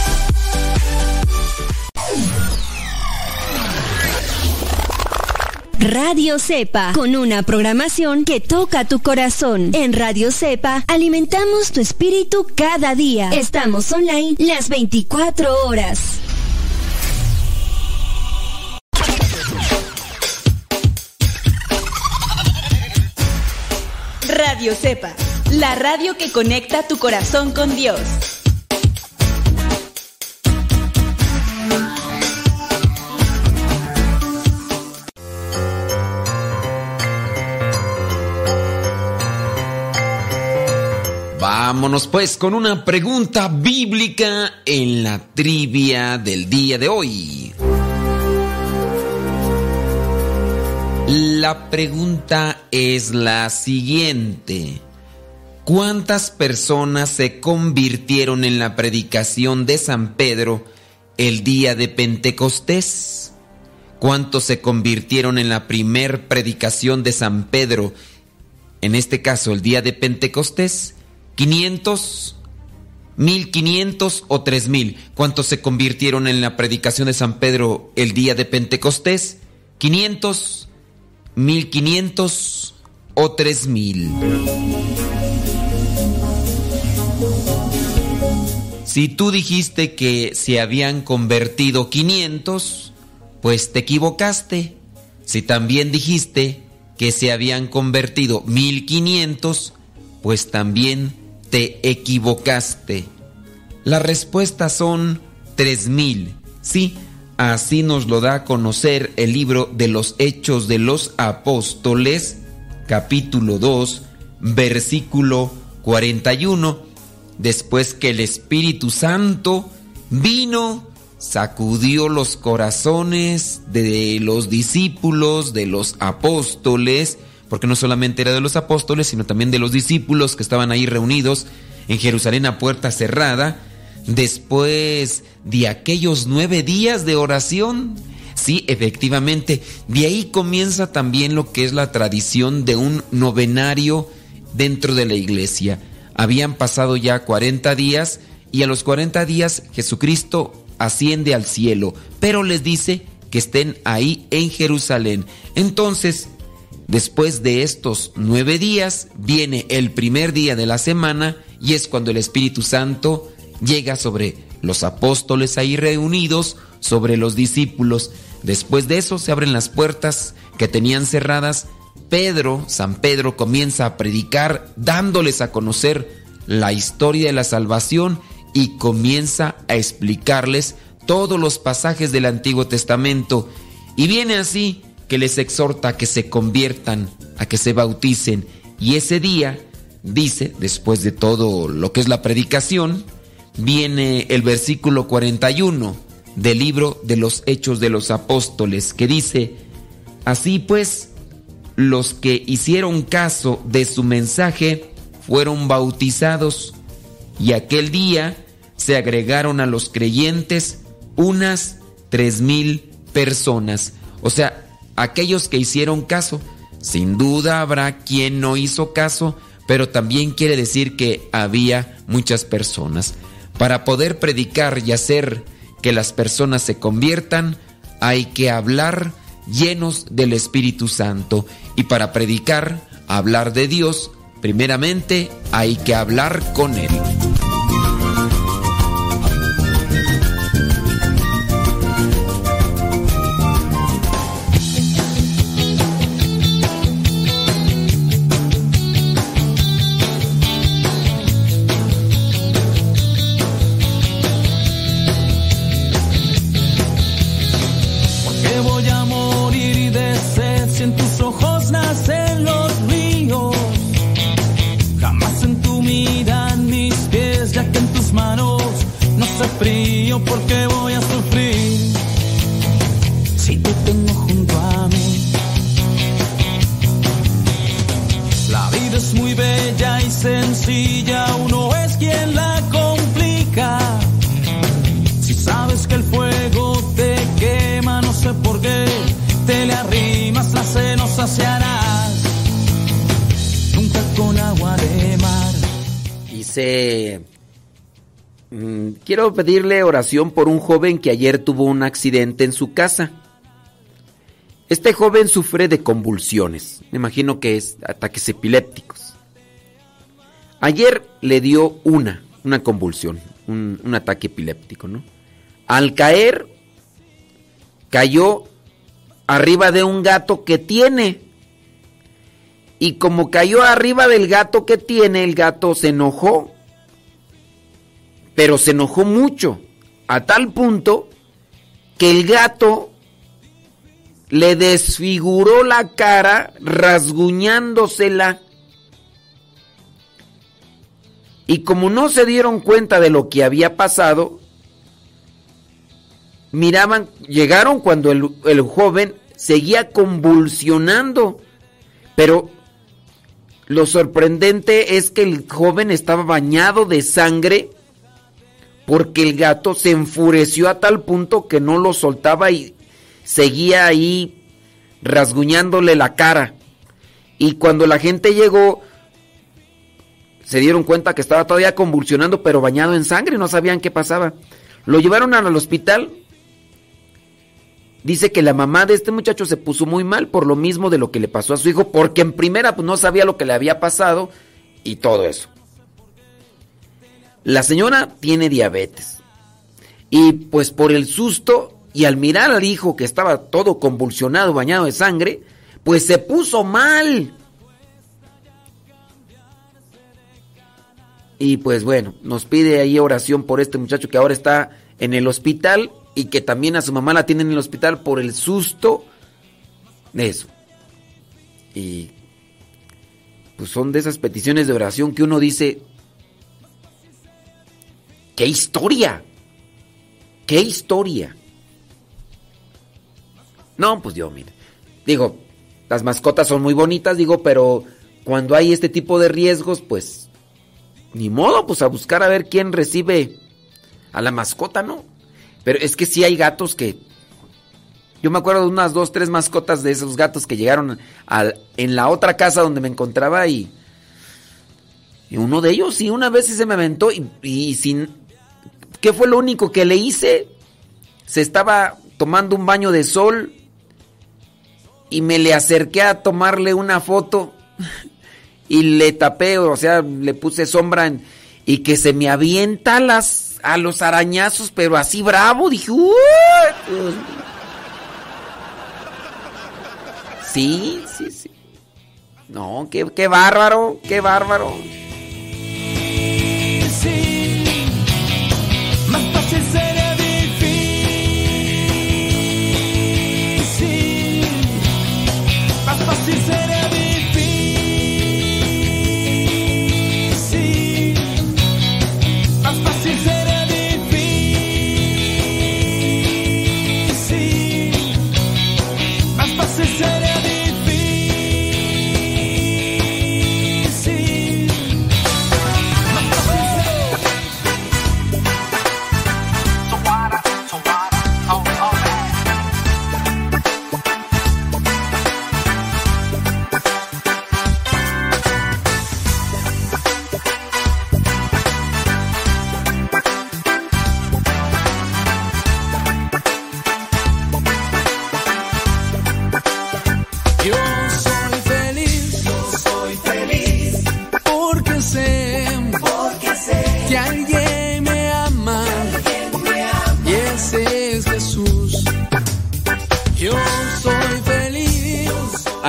Radio Cepa, con una programación que toca tu corazón. En Radio Cepa alimentamos tu espíritu cada día. Estamos online las 24 horas. Radio Cepa, la radio que conecta tu corazón con Dios. Vámonos pues con una pregunta bíblica en la trivia del día de hoy. La pregunta es la siguiente. ¿Cuántas personas se convirtieron en la predicación de San Pedro el día de Pentecostés? ¿Cuántos se convirtieron en la primer predicación de San Pedro, en este caso el día de Pentecostés? ¿500? ¿1500 o 3000? ¿Cuántos se convirtieron en la predicación de San Pedro el día de Pentecostés? ¿500? 1500 o 3000. Si tú dijiste que se habían convertido 500, pues te equivocaste. Si también dijiste que se habían convertido 1500, pues también te equivocaste. Las respuestas son 3000. Sí, Así nos lo da a conocer el libro de los Hechos de los Apóstoles, capítulo 2, versículo 41. Después que el Espíritu Santo vino, sacudió los corazones de los discípulos, de los apóstoles, porque no solamente era de los apóstoles, sino también de los discípulos que estaban ahí reunidos en Jerusalén a puerta cerrada, después de aquellos nueve días de oración. Sí, efectivamente, de ahí comienza también lo que es la tradición de un novenario dentro de la iglesia. Habían pasado ya 40 días y a los 40 días Jesucristo asciende al cielo, pero les dice que estén ahí en Jerusalén. Entonces, después de estos nueve días, viene el primer día de la semana y es cuando el Espíritu Santo llega sobre los apóstoles ahí reunidos, sobre los discípulos. Después de eso se abren las puertas que tenían cerradas. Pedro, San Pedro, comienza a predicar dándoles a conocer la historia de la salvación y comienza a explicarles todos los pasajes del Antiguo Testamento. Y viene así que les exhorta a que se conviertan, a que se bauticen. Y ese día, dice, después de todo lo que es la predicación, viene el versículo 41 del libro de los Hechos de los Apóstoles, que dice, así pues, los que hicieron caso de su mensaje fueron bautizados y aquel día se agregaron a los creyentes unas tres mil personas. O sea, aquellos que hicieron caso. Sin duda habrá quien no hizo caso, pero también quiere decir que había muchas personas. Para poder predicar y hacer que las personas se conviertan, hay que hablar llenos del Espíritu Santo. Y para predicar, hablar de Dios, primeramente hay que hablar con Él. Mm, quiero pedirle oración por un joven que ayer tuvo un accidente en su casa. Este joven sufre de convulsiones, me imagino que es ataques epilépticos. Ayer le dio una, una convulsión, un, un ataque epiléptico, ¿no? Al caer, cayó arriba de un gato que tiene. Y como cayó arriba del gato que tiene, el gato se enojó. Pero se enojó mucho. A tal punto que el gato le desfiguró la cara rasguñándosela. Y como no se dieron cuenta de lo que había pasado, miraban, llegaron cuando el, el joven seguía convulsionando. Pero lo sorprendente es que el joven estaba bañado de sangre porque el gato se enfureció a tal punto que no lo soltaba y seguía ahí rasguñándole la cara. Y cuando la gente llegó, se dieron cuenta que estaba todavía convulsionando, pero bañado en sangre, no sabían qué pasaba. Lo llevaron al hospital. Dice que la mamá de este muchacho se puso muy mal por lo mismo de lo que le pasó a su hijo, porque en primera pues, no sabía lo que le había pasado y todo eso. La señora tiene diabetes. Y pues por el susto y al mirar al hijo que estaba todo convulsionado, bañado de sangre, pues se puso mal. Y pues bueno, nos pide ahí oración por este muchacho que ahora está en el hospital y que también a su mamá la tienen en el hospital por el susto de eso. Y pues son de esas peticiones de oración que uno dice, ¡qué historia! ¡Qué historia! No, pues yo, mire. Digo, las mascotas son muy bonitas, digo, pero cuando hay este tipo de riesgos, pues ni modo, pues a buscar a ver quién recibe a la mascota, ¿no? Pero es que sí hay gatos que... Yo me acuerdo de unas dos, tres mascotas de esos gatos que llegaron al, en la otra casa donde me encontraba y... Y uno de ellos sí, una vez se me aventó y, y sin... ¿Qué fue lo único que le hice? Se estaba tomando un baño de sol y me le acerqué a tomarle una foto y le tapé, o sea, le puse sombra en, y que se me avienta las a los arañazos, pero así bravo, dije, "Uy, mío". Sí, sí, sí. No, qué, qué bárbaro, qué bárbaro.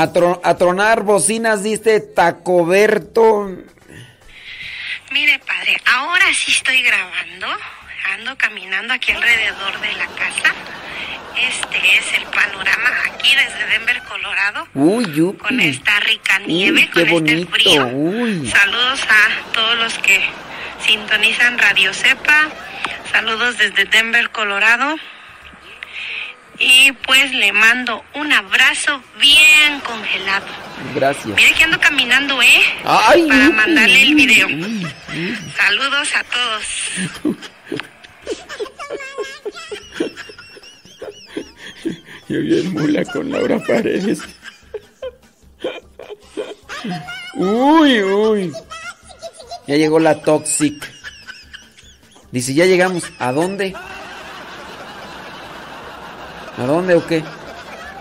A, tro- a tronar bocinas, diste Tacoberto. Mire, padre, ahora sí estoy grabando. Ando caminando aquí alrededor de la casa. Este es el panorama aquí desde Denver, Colorado. Uy, yupi. Con esta rica nieve, Uy, qué con este bonito. frío. Uy. Saludos a todos los que sintonizan Radio Cepa. Saludos desde Denver, Colorado. Y pues le mando un abrazo bien congelado. Gracias. Mire que ando caminando, ¿eh? Ay, Para mandarle el video. Saludos a todos. Yo bien mula con Laura Paredes. Uy, uy. Ya llegó la Toxic. Dice, ya llegamos. ¿A dónde? ¿A dónde o qué?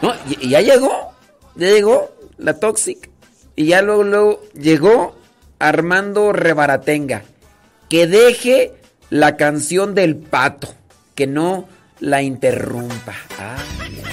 No, y- ya llegó. Ya llegó la Toxic. Y ya luego, luego llegó Armando Rebaratenga. Que deje la canción del pato. Que no la interrumpa. Yo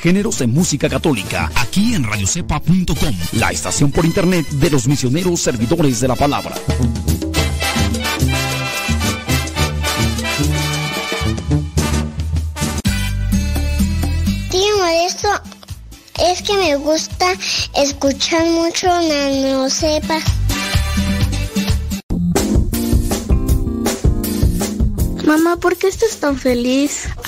géneros en música católica, aquí en radiocepa.com, la estación por internet de los misioneros servidores de la palabra. Tío Modesto, es que me gusta escuchar mucho Nano Sepa. Mamá, ¿por qué estás tan feliz?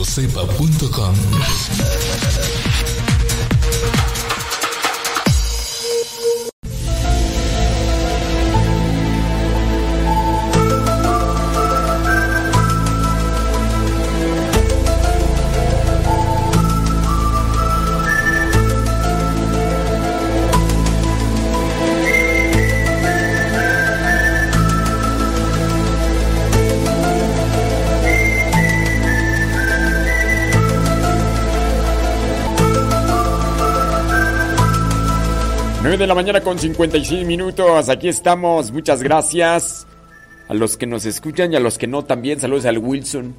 radiocepa.com 9 de la mañana con 56 minutos. Aquí estamos. Muchas gracias a los que nos escuchan y a los que no también. Saludos al Wilson.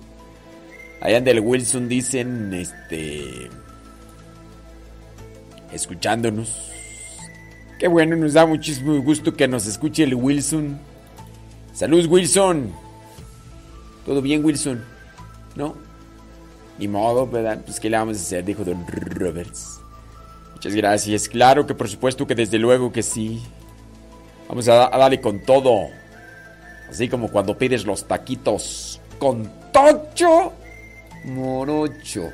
Allá en del Wilson dicen, este, escuchándonos. Qué bueno, nos da muchísimo gusto que nos escuche el Wilson. Saludos Wilson. Todo bien Wilson, ¿no? Ni modo, ¿verdad? Pues qué le vamos a hacer, dijo Don Roberts. Muchas gracias. Claro que por supuesto que desde luego que sí. Vamos a, a, darle con todo. Así como cuando pides los taquitos con tocho morocho.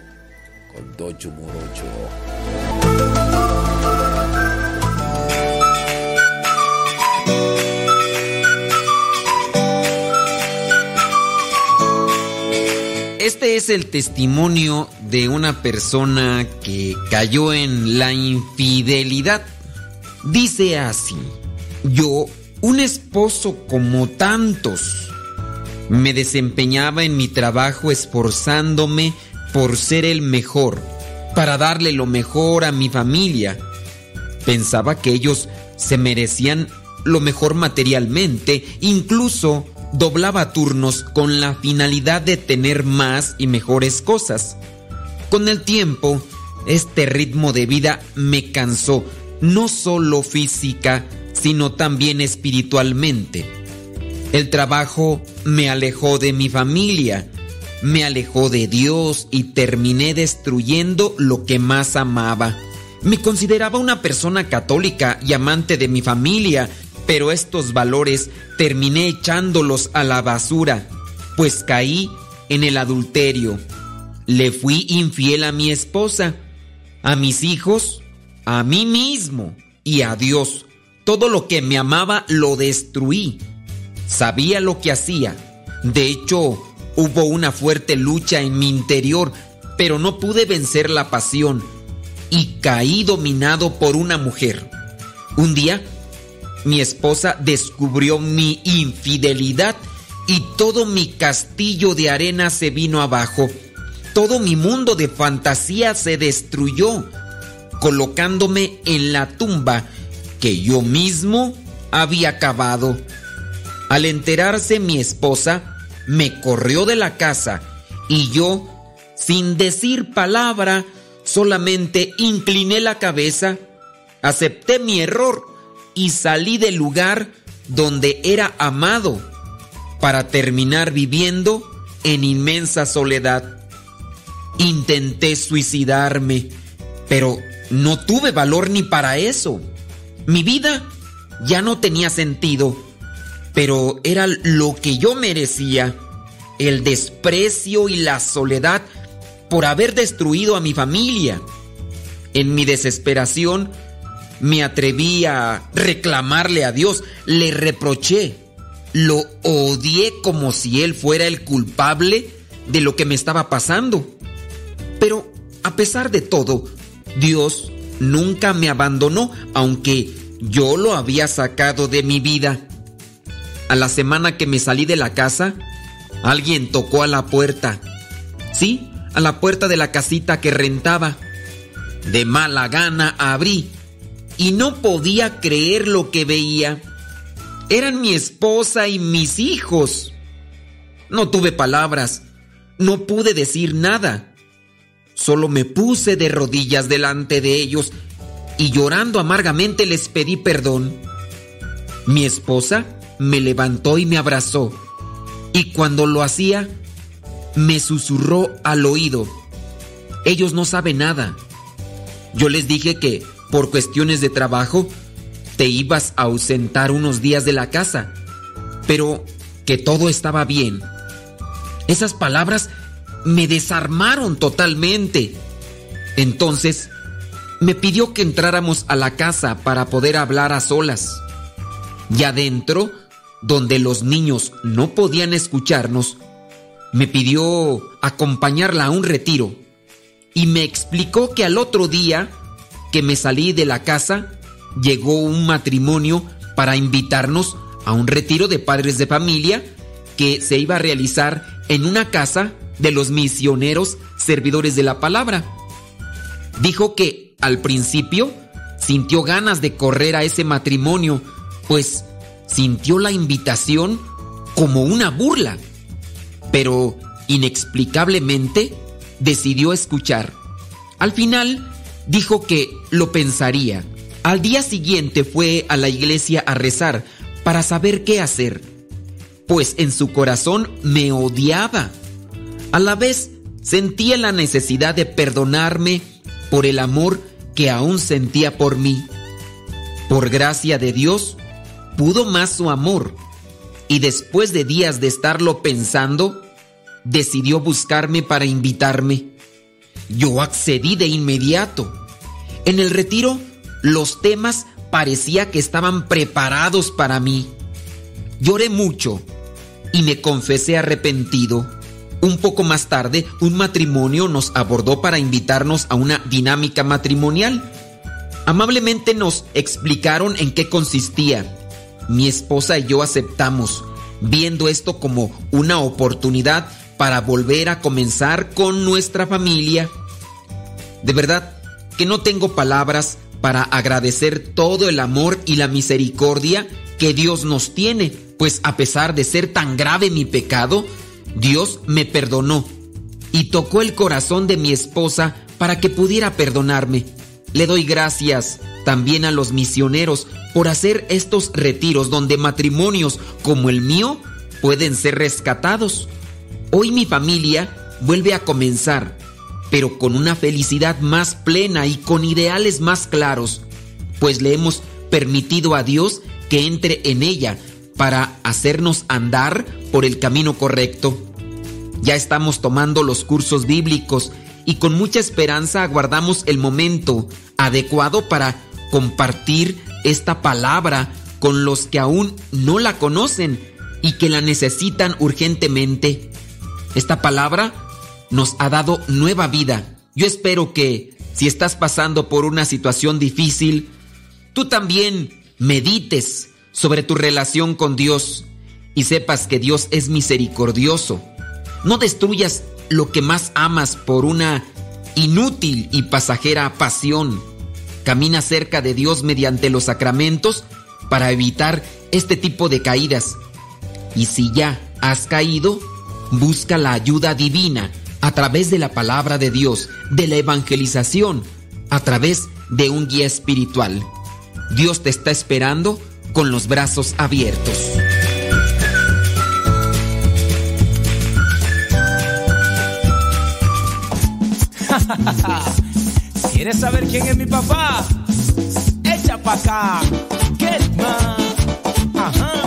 Con tocho morocho. Este es el testimonio de una persona que cayó en la infidelidad. Dice así, yo, un esposo como tantos, me desempeñaba en mi trabajo esforzándome por ser el mejor, para darle lo mejor a mi familia. Pensaba que ellos se merecían lo mejor materialmente, incluso doblaba turnos con la finalidad de tener más y mejores cosas. Con el tiempo, este ritmo de vida me cansó, no solo física, sino también espiritualmente. El trabajo me alejó de mi familia, me alejó de Dios y terminé destruyendo lo que más amaba. Me consideraba una persona católica y amante de mi familia pero estos valores terminé echándolos a la basura, pues caí en el adulterio. Le fui infiel a mi esposa, a mis hijos, a mí mismo y a Dios. Todo lo que me amaba lo destruí. Sabía lo que hacía. De hecho, hubo una fuerte lucha en mi interior, pero no pude vencer la pasión y caí dominado por una mujer. Un día mi esposa descubrió mi infidelidad y todo mi castillo de arena se vino abajo. Todo mi mundo de fantasía se destruyó, colocándome en la tumba que yo mismo había cavado. Al enterarse mi esposa, me corrió de la casa y yo, sin decir palabra, solamente incliné la cabeza, acepté mi error y salí del lugar donde era amado para terminar viviendo en inmensa soledad. Intenté suicidarme, pero no tuve valor ni para eso. Mi vida ya no tenía sentido, pero era lo que yo merecía, el desprecio y la soledad por haber destruido a mi familia. En mi desesperación me atreví a reclamarle a Dios, le reproché, lo odié como si Él fuera el culpable de lo que me estaba pasando. Pero a pesar de todo, Dios nunca me abandonó, aunque yo lo había sacado de mi vida. A la semana que me salí de la casa, alguien tocó a la puerta. Sí, a la puerta de la casita que rentaba. De mala gana abrí y no podía creer lo que veía. Eran mi esposa y mis hijos. No tuve palabras, no pude decir nada. Solo me puse de rodillas delante de ellos y llorando amargamente les pedí perdón. Mi esposa me levantó y me abrazó y cuando lo hacía me susurró al oído. Ellos no saben nada. Yo les dije que por cuestiones de trabajo te ibas a ausentar unos días de la casa, pero que todo estaba bien. Esas palabras me desarmaron totalmente. Entonces, me pidió que entráramos a la casa para poder hablar a solas. Y adentro, donde los niños no podían escucharnos, me pidió acompañarla a un retiro y me explicó que al otro día que me salí de la casa, llegó un matrimonio para invitarnos a un retiro de padres de familia que se iba a realizar en una casa de los misioneros servidores de la palabra. Dijo que al principio sintió ganas de correr a ese matrimonio, pues sintió la invitación como una burla, pero inexplicablemente decidió escuchar. Al final dijo que lo pensaría. Al día siguiente fue a la iglesia a rezar para saber qué hacer, pues en su corazón me odiaba. A la vez sentía la necesidad de perdonarme por el amor que aún sentía por mí. Por gracia de Dios, pudo más su amor y después de días de estarlo pensando, decidió buscarme para invitarme. Yo accedí de inmediato. En el retiro, los temas parecía que estaban preparados para mí. Lloré mucho y me confesé arrepentido. Un poco más tarde, un matrimonio nos abordó para invitarnos a una dinámica matrimonial. Amablemente nos explicaron en qué consistía. Mi esposa y yo aceptamos, viendo esto como una oportunidad para volver a comenzar con nuestra familia. De verdad que no tengo palabras para agradecer todo el amor y la misericordia que Dios nos tiene, pues a pesar de ser tan grave mi pecado, Dios me perdonó y tocó el corazón de mi esposa para que pudiera perdonarme. Le doy gracias también a los misioneros por hacer estos retiros donde matrimonios como el mío pueden ser rescatados. Hoy mi familia vuelve a comenzar, pero con una felicidad más plena y con ideales más claros, pues le hemos permitido a Dios que entre en ella para hacernos andar por el camino correcto. Ya estamos tomando los cursos bíblicos y con mucha esperanza aguardamos el momento adecuado para compartir esta palabra con los que aún no la conocen y que la necesitan urgentemente. Esta palabra nos ha dado nueva vida. Yo espero que si estás pasando por una situación difícil, tú también medites sobre tu relación con Dios y sepas que Dios es misericordioso. No destruyas lo que más amas por una inútil y pasajera pasión. Camina cerca de Dios mediante los sacramentos para evitar este tipo de caídas. Y si ya has caído, Busca la ayuda divina a través de la palabra de Dios, de la evangelización, a través de un guía espiritual. Dios te está esperando con los brazos abiertos. ¿Quieres saber quién es mi papá? Echa pa' acá. ¿Qué más? Ajá.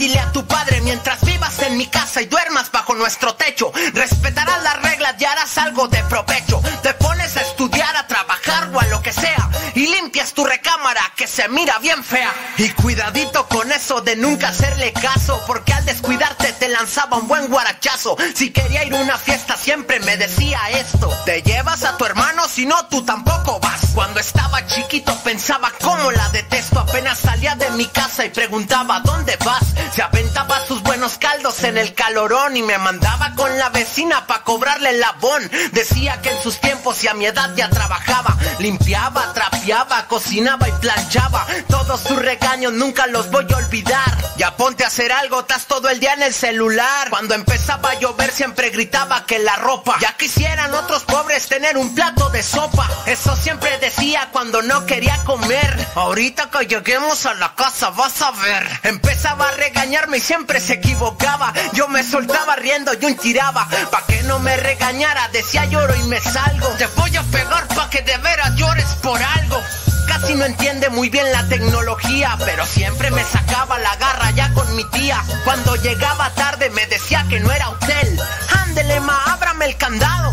dile a tu padre mientras vivas en mi casa y duermas bajo nuestro techo. Respetarás las reglas y harás algo de provecho. Te pones a estudiar, a trabajar o a lo que sea y limpias tu recámara que se mira bien fea. Y cuidadito con eso de nunca hacerle caso porque al descuidarte te lanzaba un buen guarachazo. Si quería ir a una fiesta siempre me decía esto. Te llevas a tu hermano si no tú tampoco vas. Cuando estaba chiquito pensaba cómo la Apenas salía de mi casa y preguntaba ¿dónde vas? Se aventaba sus buenos caldos en el calorón y me mandaba con la vecina pa' cobrarle el labón. Decía que en sus tiempos y a mi edad ya trabajaba. Limpiaba, trapeaba, cocinaba y planchaba. Todos sus regaños nunca los voy a olvidar. Ya ponte a hacer algo, estás todo el día en el celular. Cuando empezaba a llover siempre gritaba que la ropa. Ya quisieran otros pobres tener un plato de sopa. Eso siempre decía cuando no quería comer. Ahorita que lleguemos a la casa vas a ver. Empezaba a regañarme y siempre se equivocaba. Yo me soltaba riendo y un tiraba. Pa' que no me regañara, decía lloro y me salgo. Te voy a pegar pa' que de veras llores por algo. Casi no entiende muy bien la tecnología, pero siempre me sacaba la garra ya con mi tía. Cuando llegaba tarde me decía que no era hotel. Ándele, ma, ábrame el candado.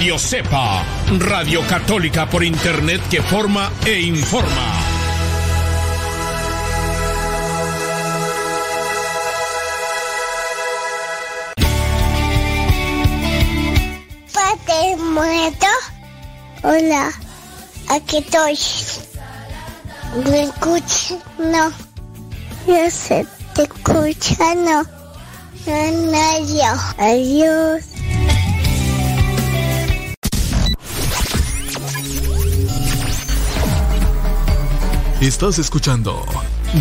Radio Cepa, Radio Católica por Internet que forma e informa. Padre muerto. Hola, aquí estoy. ¿Me escuchas? No. Yo sé, te escucha, no. No, no, yo. Adiós. Estás escuchando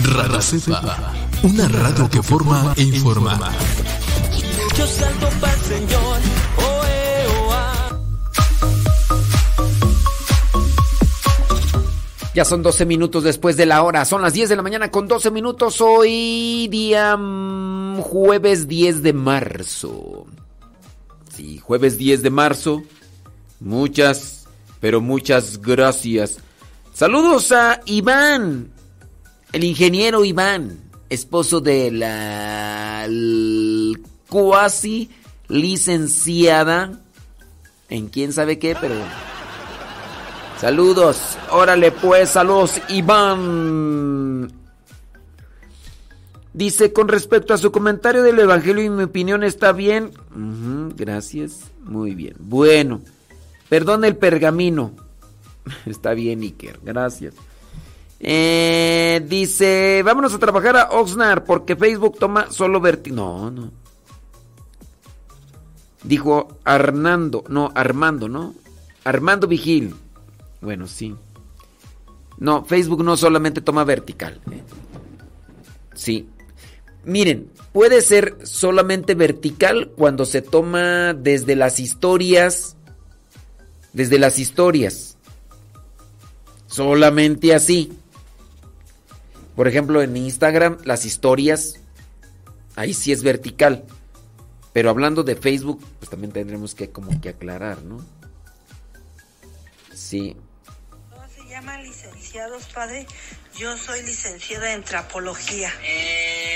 Radio Cepa, una radio que forma e informa. Yo salto para el Señor. Ya son 12 minutos después de la hora. Son las 10 de la mañana con 12 minutos. Hoy día mm, jueves 10 de marzo. Sí, jueves 10 de marzo. Muchas, pero muchas gracias. Saludos a Iván, el ingeniero Iván, esposo de la cuasi licenciada en quién sabe qué, pero saludos. Órale pues, saludos Iván. Dice con respecto a su comentario del evangelio y mi opinión está bien. Gracias, muy bien. Bueno, perdón el pergamino. Está bien, Iker. Gracias. Eh, dice, vámonos a trabajar a Oxnard porque Facebook toma solo verti... No, no. Dijo Arnando, no, Armando, ¿no? Armando Vigil. Bueno, sí. No, Facebook no solamente toma vertical. ¿eh? Sí. Miren, puede ser solamente vertical cuando se toma desde las historias. Desde las historias. Solamente así. Por ejemplo, en Instagram, las historias, ahí sí es vertical. Pero hablando de Facebook, pues también tendremos que como que aclarar, ¿no? Sí. se llama licenciados, padre? Yo soy licenciada en trapología.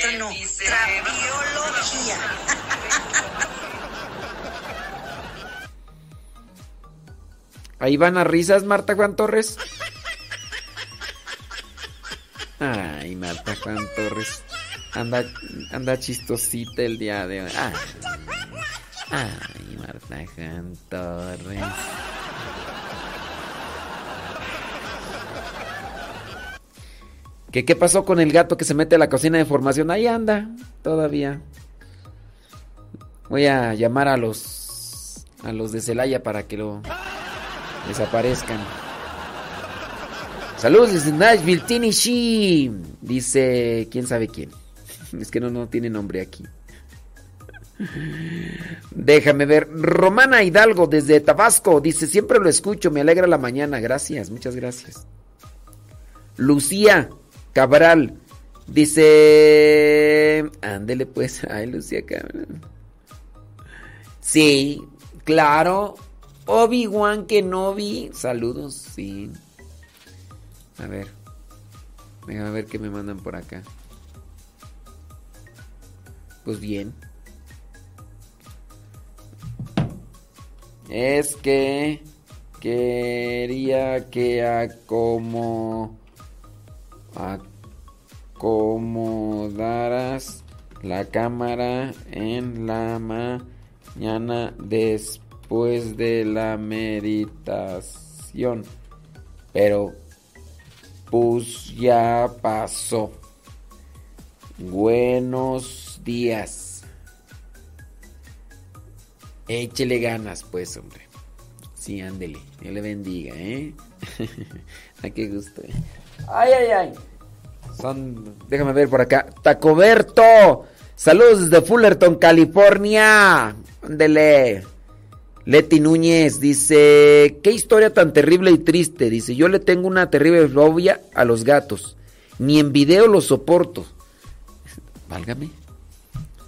Tra- no, trapiología. Ahí van a risas, Marta Juan Torres. Ay, Marta Juan Torres. Anda, anda chistosita el día de hoy. Ay, Marta Juan Torres. ¿Qué, ¿Qué pasó con el gato que se mete a la cocina de formación? Ahí anda, todavía. Voy a llamar a los a los de Celaya para que lo desaparezcan. Saludos desde Nashville, Tennessee. Dice, quién sabe quién. Es que no, no tiene nombre aquí. Déjame ver. Romana Hidalgo desde Tabasco. Dice, siempre lo escucho, me alegra la mañana. Gracias, muchas gracias. Lucía Cabral. Dice... Ándele pues. Ay, Lucía Cabral. Sí, claro. Obi-Wan Kenobi. Saludos, sí. A ver. Déjame ver qué me mandan por acá. Pues bien. Es que quería que acomo, acomodaras la cámara en la mañana después de la meditación. Pero pues ya pasó. Buenos días. Échele ganas, pues, hombre. Sí, ándele. Dios le bendiga, ¿eh? Ay, qué gusto. ¿eh? Ay, ay, ay. Son, déjame ver por acá. Tacoberto. Saludos desde Fullerton, California. Ándele. Leti Núñez dice, qué historia tan terrible y triste. Dice, yo le tengo una terrible fobia a los gatos. Ni en video los soporto. Válgame.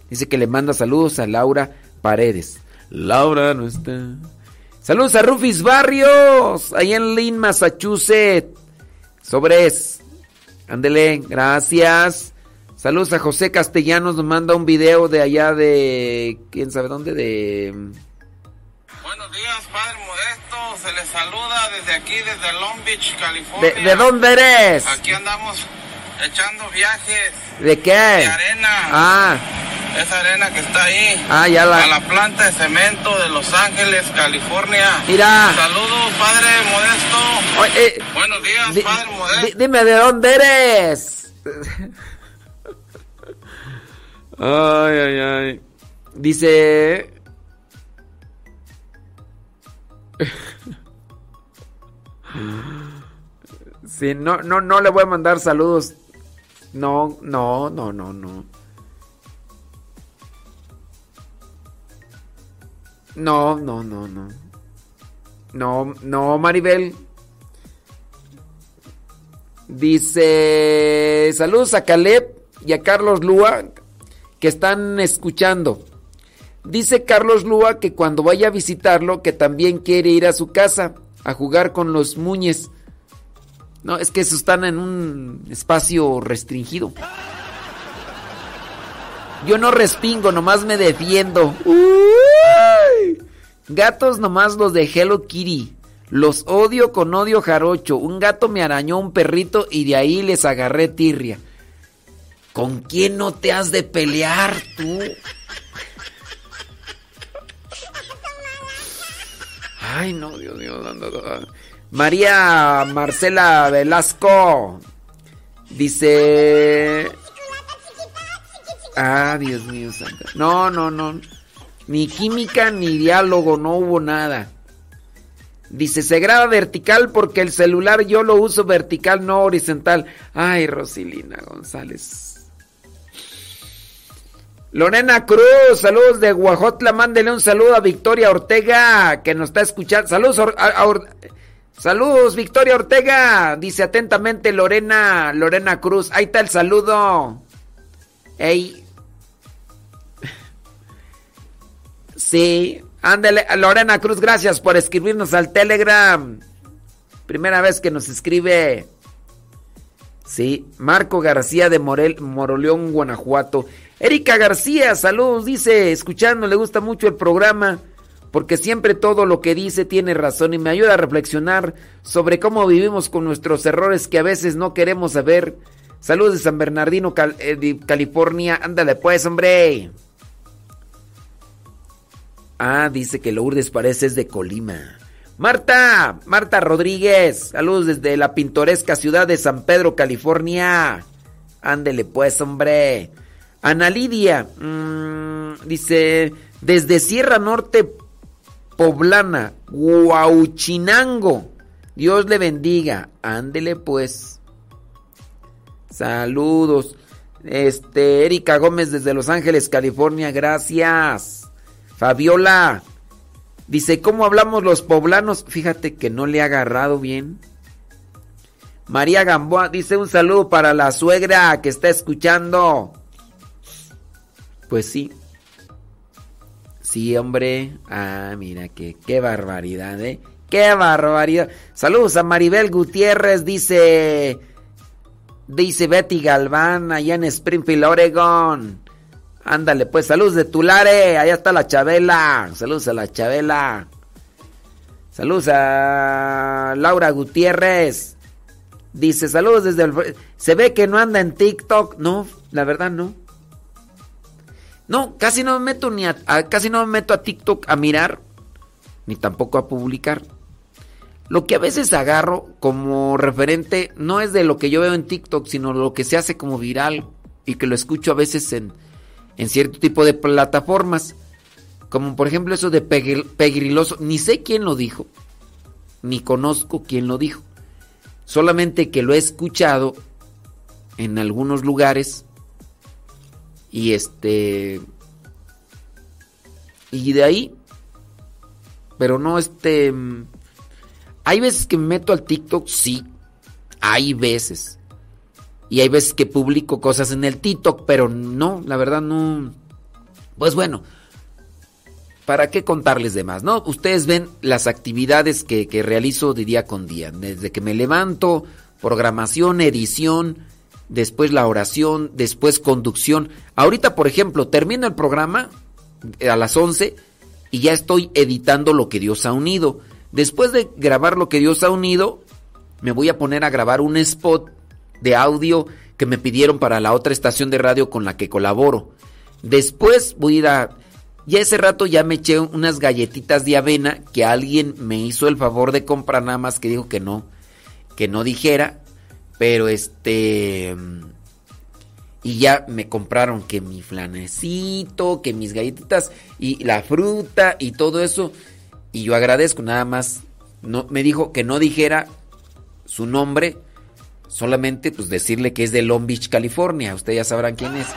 Dice que le manda saludos a Laura Paredes. Laura no está. Saludos a Rufis Barrios, ahí en Lynn, Massachusetts. Sobres. Ándele, gracias. Saludos a José Castellanos, nos manda un video de allá de. ¿Quién sabe dónde? De. Buenos días, Padre Modesto. Se les saluda desde aquí, desde Long Beach, California. ¿De, de dónde eres? Aquí andamos echando viajes. ¿De qué? De arena. Ah. Esa arena que está ahí. Ah, ya la. A la planta de cemento de Los Ángeles, California. Mira. Saludos, Padre Modesto. Oye, eh, Buenos días, di- Padre Modesto. di- dime de dónde eres. Ay, ay, ay. Dice. Sí, no, no, no le voy a mandar saludos. No, no, no, no, no. No, no, no, no. No, no, Maribel. Dice, saludos a Caleb y a Carlos Lua que están escuchando. Dice Carlos Lua que cuando vaya a visitarlo que también quiere ir a su casa a jugar con los muñes. No, es que esos están en un espacio restringido. Yo no respingo, nomás me defiendo. Uy. Gatos nomás los de Hello Kitty. Los odio con odio jarocho. Un gato me arañó un perrito y de ahí les agarré tirria. ¿Con quién no te has de pelear tú? Ay, no, Dios mío. no, no, no. María Marcela Velasco dice... Ah, Dios mío, santa. No, no, no. Ni química ni diálogo, no hubo nada. Dice, se graba vertical porque el celular yo lo uso vertical, no horizontal. Ay, Rosilina González. Lorena Cruz, saludos de Guajotla, mándele un saludo a Victoria Ortega, que nos está escuchando. Saludos, a- saludos Victoria Ortega, dice atentamente Lorena, Lorena Cruz. Ahí está el saludo. Ey. Sí, ándale, Lorena Cruz, gracias por escribirnos al Telegram. Primera vez que nos escribe. Sí, Marco García de Morel, Moroleón, Guanajuato. Erika García, saludos, dice, escuchando, le gusta mucho el programa, porque siempre todo lo que dice tiene razón y me ayuda a reflexionar sobre cómo vivimos con nuestros errores que a veces no queremos saber. Saludos de San Bernardino, eh, California. Ándale pues, hombre. Ah, dice que Lourdes parece es de Colima. Marta, Marta Rodríguez, saludos desde la pintoresca ciudad de San Pedro, California. Ándele pues, hombre. Ana Lidia, mm, dice, desde Sierra Norte, poblana, Huauchinango. Dios le bendiga. Ándele pues. Saludos. Este, Erika Gómez desde Los Ángeles, California, gracias. Fabiola. Dice, ¿cómo hablamos los poblanos? Fíjate que no le ha agarrado bien. María Gamboa dice un saludo para la suegra que está escuchando. Pues sí. Sí, hombre. Ah, mira que qué barbaridad, ¿eh? Qué barbaridad. Saludos a Maribel Gutiérrez, dice dice Betty Galván allá en Springfield, Oregon. Ándale, pues saludos de Tulare, allá está la Chabela. Saludos a la Chabela. Saludos a Laura Gutiérrez. Dice, saludos desde el... Se ve que no anda en TikTok. No, la verdad no. No, casi no me meto ni a, casi no me meto a TikTok a mirar, ni tampoco a publicar. Lo que a veces agarro como referente no es de lo que yo veo en TikTok, sino lo que se hace como viral y que lo escucho a veces en, en cierto tipo de plataformas. Como por ejemplo eso de pegriloso. Ni sé quién lo dijo, ni conozco quién lo dijo. Solamente que lo he escuchado en algunos lugares y este y de ahí pero no este hay veces que me meto al TikTok, sí. Hay veces. Y hay veces que publico cosas en el TikTok, pero no, la verdad no. Pues bueno, ¿para qué contarles de más? No, ustedes ven las actividades que, que realizo de día con día. Desde que me levanto, programación, edición, después la oración, después conducción. Ahorita, por ejemplo, termino el programa eh, a las 11 y ya estoy editando lo que Dios ha unido. Después de grabar lo que Dios ha unido, me voy a poner a grabar un spot de audio que me pidieron para la otra estación de radio con la que colaboro. Después voy a ir a... Ya ese rato ya me eché unas galletitas de avena que alguien me hizo el favor de comprar nada más que dijo que no, que no dijera. Pero este... Y ya me compraron que mi flanecito, que mis galletitas y la fruta y todo eso. Y yo agradezco, nada más. No, me dijo que no dijera su nombre, solamente pues decirle que es de Long Beach, California. Ustedes ya sabrán quién es.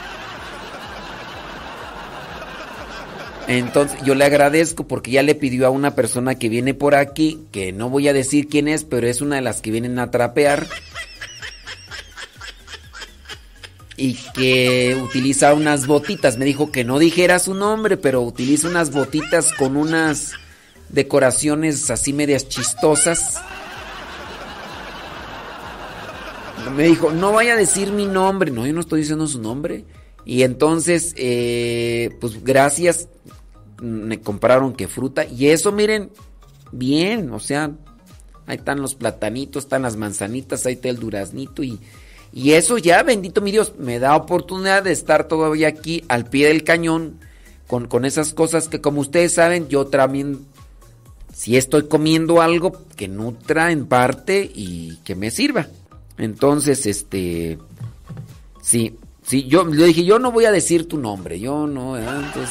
Entonces yo le agradezco porque ya le pidió a una persona que viene por aquí, que no voy a decir quién es, pero es una de las que vienen a trapear. Y que utiliza unas botitas. Me dijo que no dijera su nombre, pero utiliza unas botitas con unas decoraciones así medias chistosas. Me dijo, no vaya a decir mi nombre. No, yo no estoy diciendo su nombre. Y entonces, eh, pues gracias, me compraron que fruta. Y eso, miren, bien, o sea, ahí están los platanitos, están las manzanitas, ahí está el duraznito. Y, y eso ya, bendito mi Dios, me da oportunidad de estar todavía aquí al pie del cañón con, con esas cosas que como ustedes saben, yo también si estoy comiendo algo que nutra en parte y que me sirva. Entonces, este, sí, sí, yo le dije, yo no voy a decir tu nombre, yo no, antes.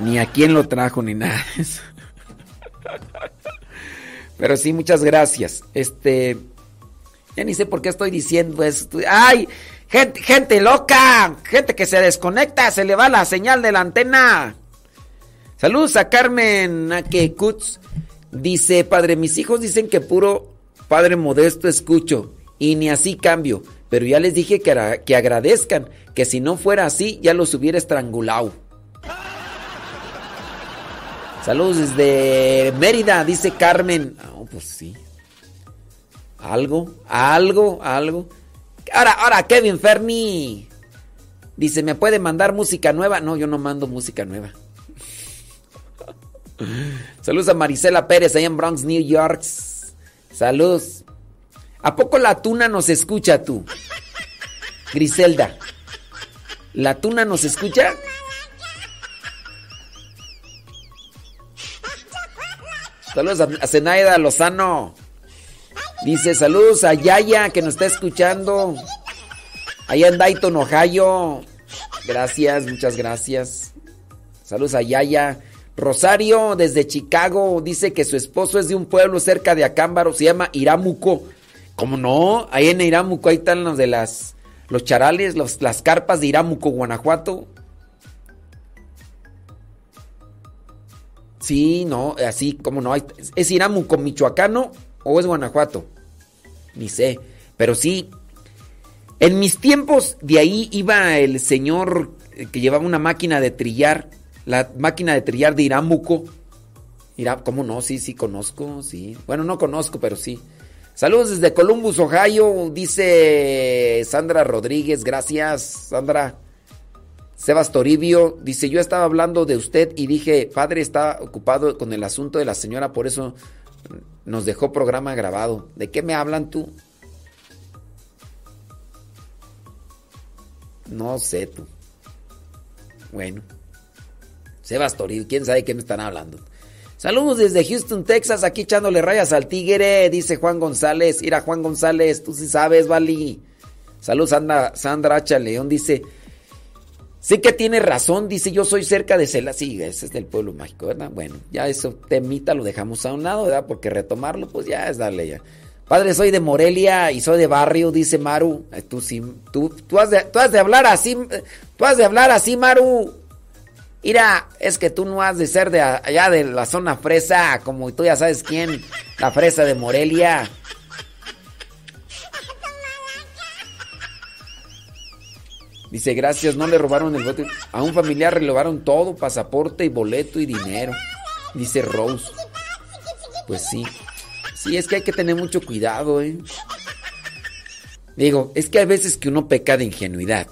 Ni a quién lo trajo ni nada. Pero sí, muchas gracias. Este, ya ni sé por qué estoy diciendo esto. ¡Ay! Gente, gente loca, gente que se desconecta, se le va la señal de la antena. Saludos a Carmen que Kutz. Dice, padre, mis hijos dicen que puro padre modesto escucho y ni así cambio. Pero ya les dije que, que agradezcan, que si no fuera así ya los hubiera estrangulado. Saludos desde Mérida, dice Carmen. Oh, pues sí. Algo, algo, algo. Ahora, ahora, Kevin Ferni. Dice, ¿me puede mandar música nueva? No, yo no mando música nueva. Saludos a Marisela Pérez, ahí en Bronx, New York. Saludos. ¿A poco la tuna nos escucha tú? Griselda. ¿La tuna nos escucha? Saludos a Zenaida Lozano. Dice saludos a Yaya que nos está escuchando. Allá en Dayton, Ohio. Gracias, muchas gracias. Saludos a Yaya. Rosario, desde Chicago, dice que su esposo es de un pueblo cerca de Acámbaro, se llama Iramuco. ¿Cómo no? Ahí en Iramuco, ahí están los de las, los charales, las carpas de Iramuco, Guanajuato. Sí, no, así como no. ¿Es Iramuco michoacano o es Guanajuato? Ni sé. Pero sí, en mis tiempos de ahí iba el señor que llevaba una máquina de trillar, la máquina de trillar de Iramuco. ¿cómo no? Sí, sí, conozco, sí. Bueno, no conozco, pero sí. Saludos desde Columbus, Ohio, dice Sandra Rodríguez, gracias, Sandra. Sebas Toribio dice, yo estaba hablando de usted y dije, padre está ocupado con el asunto de la señora, por eso nos dejó programa grabado. ¿De qué me hablan tú? No sé tú. Bueno. Sebas Toribio, quién sabe qué me están hablando. Saludos desde Houston, Texas, aquí echándole rayas al tigre, dice Juan González. Mira, Juan González, tú sí sabes, Vali. Saludos, Sandra, Sandra Hacha León, dice. Sí que tiene razón, dice, yo soy cerca de Cela. Sí, ese es del pueblo mágico, ¿verdad? Bueno, ya eso, temita, lo dejamos a un lado, ¿verdad? Porque retomarlo, pues ya es darle ya. Padre, soy de Morelia y soy de barrio, dice Maru. Tú sí, tú, tú, has de, tú has de hablar así, tú has de hablar así, Maru. Mira, es que tú no has de ser de allá de la zona fresa, como tú ya sabes quién, la fresa de Morelia. Dice, gracias, no le robaron el bote. A un familiar le robaron todo, pasaporte y boleto y dinero. Dice Rose. Pues sí. Sí, es que hay que tener mucho cuidado, ¿eh? Digo, es que hay veces que uno peca de ingenuidad.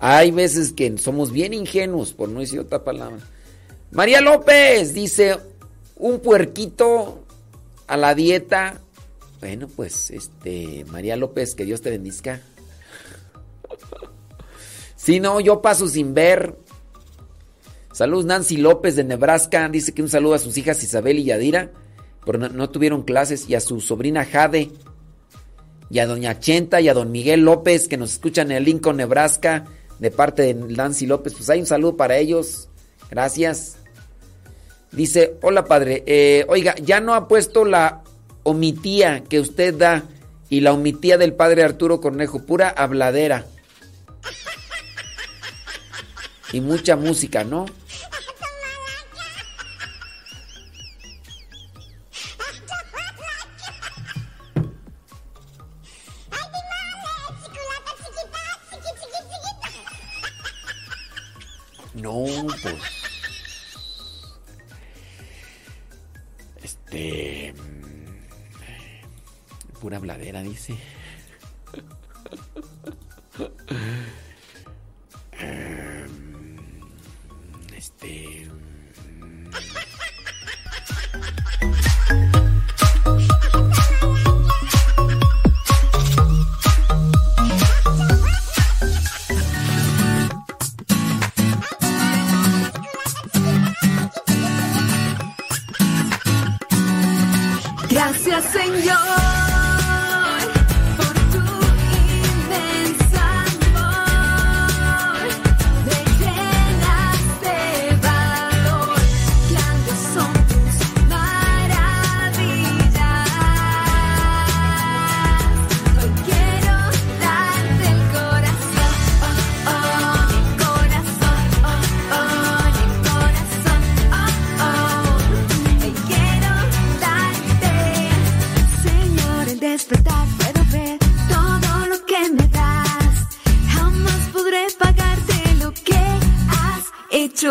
Hay veces que somos bien ingenuos, por no decir otra palabra. María López dice, un puerquito a la dieta. Bueno, pues, este, María López, que Dios te bendiga. Si no, yo paso sin ver. Saludos Nancy López de Nebraska. Dice que un saludo a sus hijas Isabel y Yadira. Pero no, no tuvieron clases. Y a su sobrina Jade. Y a doña Chenta y a don Miguel López que nos escuchan en Lincoln, Nebraska de parte de Nancy López. Pues hay un saludo para ellos. Gracias. Dice, hola padre, eh, oiga, ya no ha puesto la omitía que usted da y la omitía del padre Arturo Cornejo, pura habladera. Y mucha música, ¿no? No, pues. Este. Pura habladera, dice. Este. Señor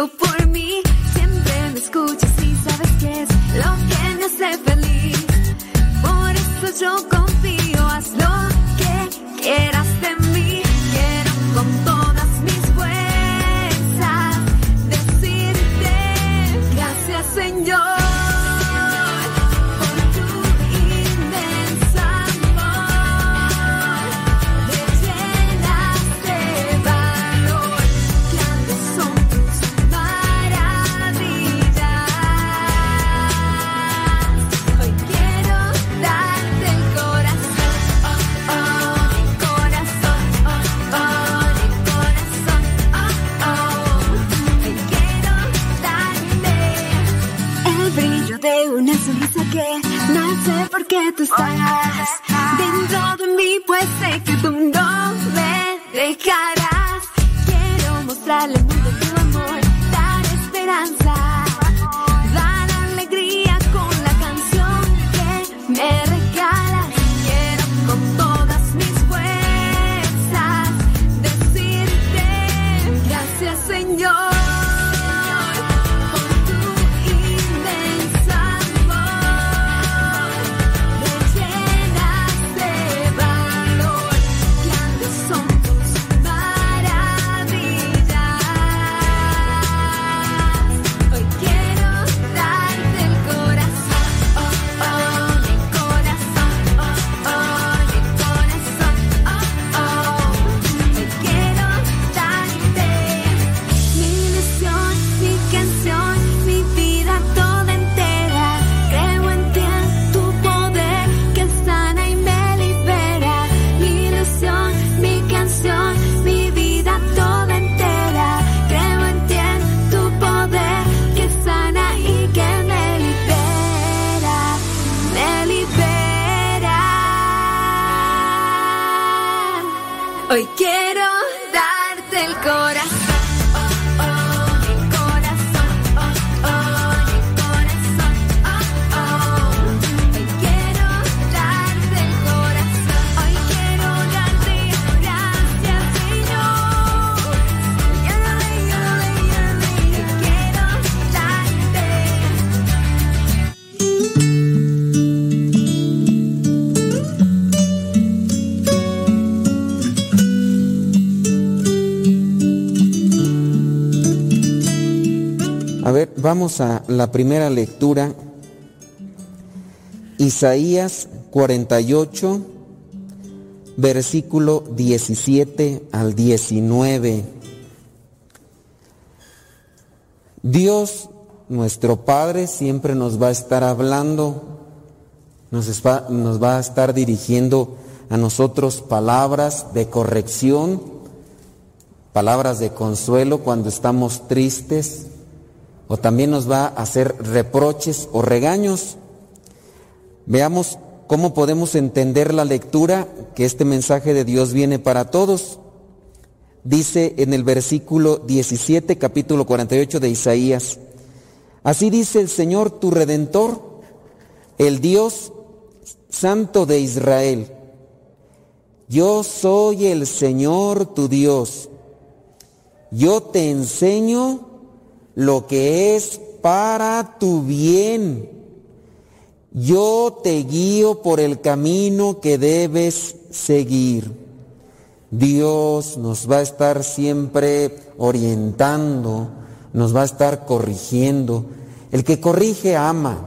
por mí. Siempre me escuchas y sabes que es lo que me hace feliz. Por eso yo vamos a la primera lectura. Isaías 48, versículo 17 al 19. Dios, nuestro Padre, siempre nos va a estar hablando, nos va, a estar dirigiendo a nosotros palabras de corrección, palabras de consuelo cuando estamos tristes, o también nos va a hacer reproches o regaños. Veamos cómo podemos entender la lectura que este mensaje de Dios viene para todos. Dice en el versículo 17, capítulo 48 de Isaías, así dice el Señor tu redentor, el Dios santo de Israel. Yo soy el Señor tu Dios. Yo te enseño lo que es para tu bien. Yo te guío por el camino que debes seguir. Dios nos va a estar siempre orientando, nos va a estar corrigiendo. El que corrige ama,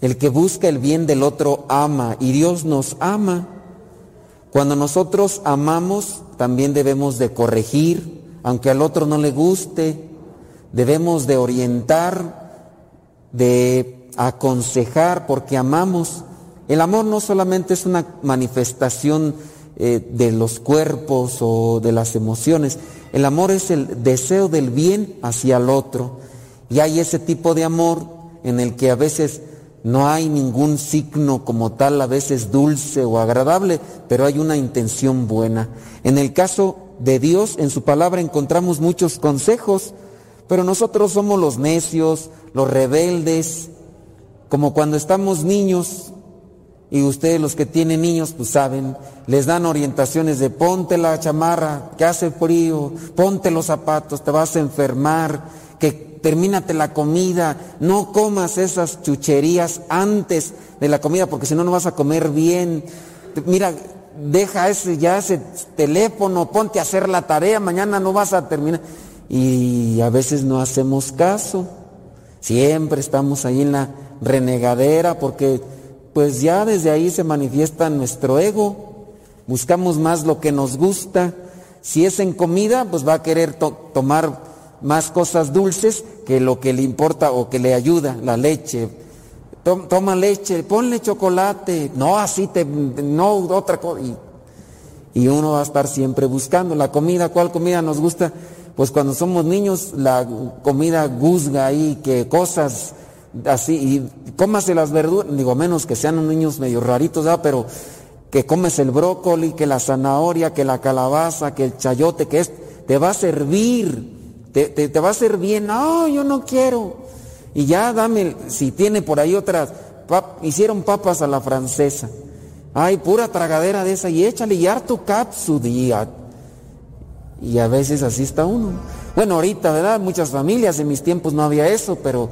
el que busca el bien del otro ama y Dios nos ama. Cuando nosotros amamos, también debemos de corregir, aunque al otro no le guste, debemos de orientar, de aconsejar, porque amamos. El amor no solamente es una manifestación eh, de los cuerpos o de las emociones, el amor es el deseo del bien hacia el otro. Y hay ese tipo de amor en el que a veces no hay ningún signo como tal, a veces dulce o agradable, pero hay una intención buena. En el caso de Dios, en su palabra encontramos muchos consejos, pero nosotros somos los necios, los rebeldes, como cuando estamos niños, y ustedes los que tienen niños, pues saben, les dan orientaciones de ponte la chamarra, que hace frío, ponte los zapatos, te vas a enfermar, que termínate la comida, no comas esas chucherías antes de la comida, porque si no, no vas a comer bien. Mira, deja ese, ya ese teléfono, ponte a hacer la tarea, mañana no vas a terminar. Y a veces no hacemos caso. Siempre estamos ahí en la renegadera porque pues ya desde ahí se manifiesta nuestro ego. Buscamos más lo que nos gusta. Si es en comida, pues va a querer to- tomar más cosas dulces que lo que le importa o que le ayuda, la leche. Tom- Toma leche, ponle chocolate. No, así te, no otra cosa. Y, y uno va a estar siempre buscando la comida. ¿Cuál comida nos gusta? Pues cuando somos niños, la comida guzga ahí, que cosas así, y cómase las verduras, digo, menos que sean niños medio raritos, ¿verdad? pero que comes el brócoli, que la zanahoria, que la calabaza, que el chayote, que es, te va a servir, te, te- va a hacer bien. No, yo no quiero. Y ya dame, si tiene por ahí otras, hicieron papas a la francesa. Ay, pura tragadera de esa y échale y harto capsu día. Y a veces así está uno. Bueno, ahorita, ¿verdad? Muchas familias, en mis tiempos no había eso, pero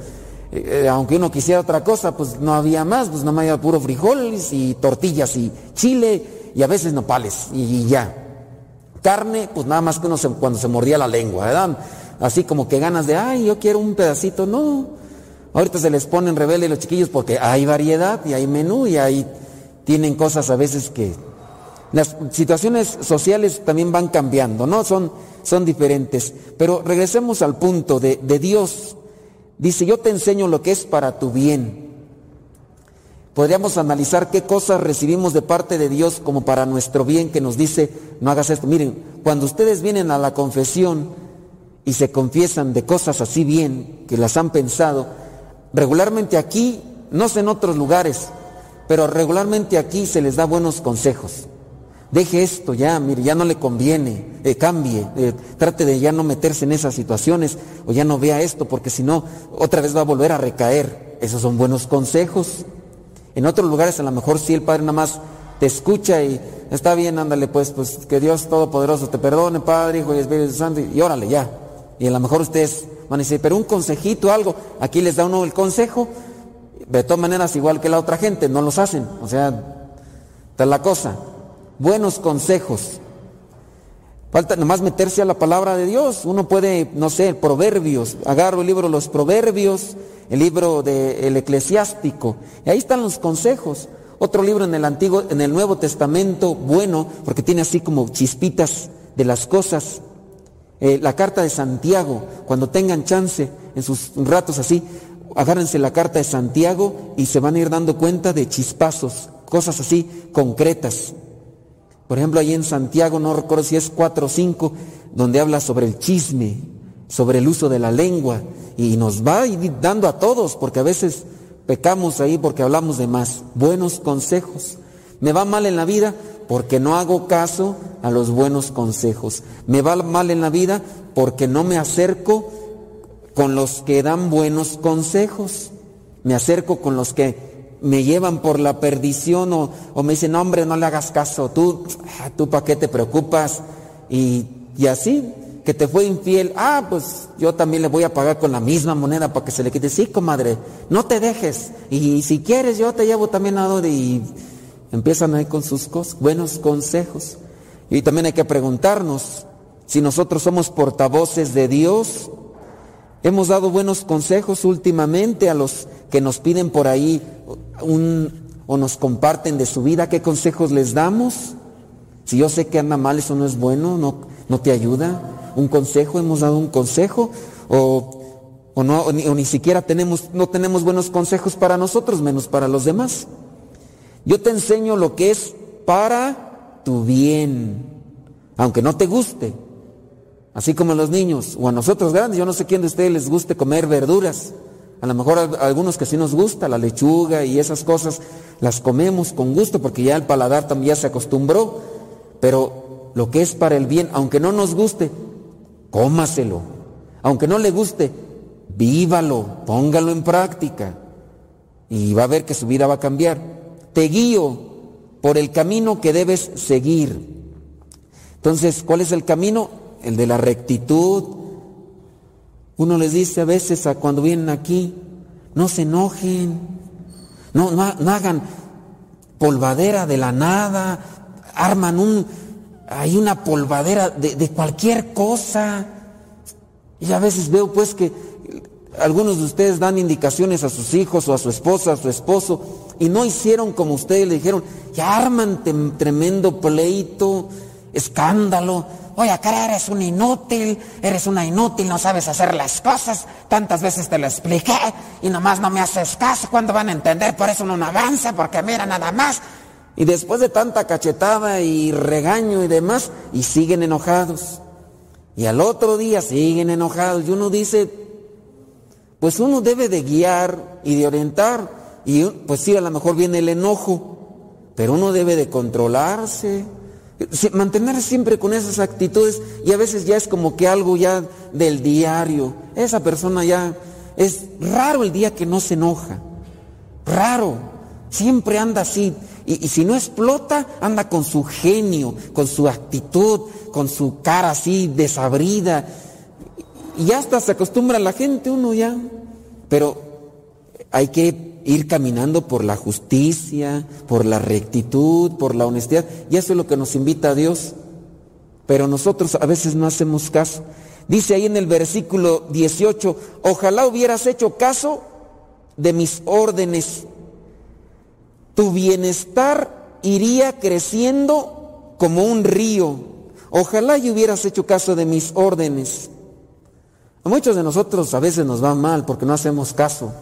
eh, eh, aunque uno quisiera otra cosa, pues no había más, pues nada más había puro frijoles y tortillas y chile y a veces nopales y, y ya. Carne, pues nada más que uno se- cuando se mordía la lengua, ¿verdad? Así como que ganas de, ay, yo quiero un pedacito, no. Ahorita se les ponen rebelde los chiquillos porque hay variedad y hay menú y hay, tienen cosas a veces que, las situaciones sociales también van cambiando, ¿no? Son, son diferentes. Pero regresemos al punto de, de Dios. Dice, yo te enseño lo que es para tu bien. Podríamos analizar qué cosas recibimos de parte de Dios como para nuestro bien, que nos dice, no hagas esto. Miren, cuando ustedes vienen a la confesión y se confiesan de cosas así bien, que las han pensado, regularmente aquí, no sé en otros lugares, pero regularmente aquí se les da buenos consejos. Deje esto ya, mire, ya no le conviene, eh, cambie, eh, trate de ya no meterse en esas situaciones o ya no vea esto, porque si no, otra vez va a volver a recaer. Esos son buenos consejos. En otros lugares a lo mejor sí el Padre nada más te escucha y está bien, ándale pues, pues que Dios Todopoderoso te perdone, Padre, Hijo y Espíritu Santo, y órale ya. Y a lo mejor ustedes van a decir, pero un consejito, algo, aquí les da uno el consejo, de todas maneras igual que la otra gente, no los hacen, o sea, está la cosa. Buenos consejos. Falta nomás meterse a la palabra de Dios. Uno puede, no sé, proverbios. Agarro el libro de los proverbios, el libro del eclesiástico. Y ahí están los consejos. Otro libro en el Antiguo, en el Nuevo Testamento, bueno, porque tiene así como chispitas de las cosas. Eh, la carta de Santiago, cuando tengan chance, en sus ratos así, agárrense la carta de Santiago y se van a ir dando cuenta de chispazos, cosas así concretas. Por ejemplo, ahí en Santiago, no recuerdo si es 4 o 5, donde habla sobre el chisme, sobre el uso de la lengua, y nos va dando a todos, porque a veces pecamos ahí porque hablamos de más. Buenos consejos. Me va mal en la vida porque no hago caso a los buenos consejos. Me va mal en la vida porque no me acerco con los que dan buenos consejos. Me acerco con los que me llevan por la perdición o, o me dicen, no, hombre, no le hagas caso, tú, ah, tú para qué te preocupas. Y, y así, que te fue infiel, ah, pues yo también le voy a pagar con la misma moneda para que se le quite. Sí, comadre, no te dejes. Y si quieres, yo te llevo también a donde. Y empiezan ahí con sus cosas, buenos consejos. Y también hay que preguntarnos si nosotros somos portavoces de Dios. Hemos dado buenos consejos últimamente a los que nos piden por ahí un, o nos comparten de su vida. ¿Qué consejos les damos? Si yo sé que anda mal, eso no es bueno, no, no te ayuda. Un consejo, hemos dado un consejo o, o no, o ni, o ni siquiera tenemos, no tenemos buenos consejos para nosotros, menos para los demás. Yo te enseño lo que es para tu bien, aunque no te guste. Así como a los niños o a nosotros grandes, yo no sé quién de ustedes les guste comer verduras. A lo mejor a algunos que sí nos gusta, la lechuga y esas cosas, las comemos con gusto porque ya el paladar también ya se acostumbró. Pero lo que es para el bien, aunque no nos guste, cómaselo. Aunque no le guste, vívalo, póngalo en práctica. Y va a ver que su vida va a cambiar. Te guío por el camino que debes seguir. Entonces, ¿cuál es el camino? El de la rectitud. Uno les dice a veces a cuando vienen aquí, no se enojen, no, hagan polvadera de la nada, arman un, hay una polvadera de, cualquier cosa. Y a veces veo pues que algunos de ustedes dan indicaciones a sus hijos o a su esposa, a su esposo, y no hicieron como ustedes le dijeron, ya arman tremendo pleito, escándalo. Oye, acá eres un inútil, eres una inútil, no sabes hacer las cosas. Tantas veces te lo expliqué y nomás no me haces caso. ¿Cuándo van a entender? Por eso no avanza, porque mira nada más. Y después de tanta cachetada y regaño y demás, y siguen enojados. Y al otro día siguen enojados. Y uno dice, pues uno debe de guiar y de orientar. Y pues sí, a lo mejor viene el enojo. pero uno debe de controlarse, mantener siempre con esas actitudes y a veces ya es como que algo ya del diario. Esa persona ya es raro el día que no se enoja, raro, siempre anda así. Y, y si no explota, anda con su genio, con su actitud, con su cara así desabrida. Y hasta se acostumbra la gente uno ya. Pero hay que ir caminando por la justicia, por la rectitud, por la honestidad. Y eso es lo que nos invita a Dios. Pero nosotros a veces no hacemos caso. Dice ahí en el versículo 18, ojalá hubieras hecho caso de mis órdenes. Tu bienestar iría creciendo como un río. Ojalá y hubieras hecho caso de mis órdenes. A muchos de nosotros a veces nos va mal porque no hacemos caso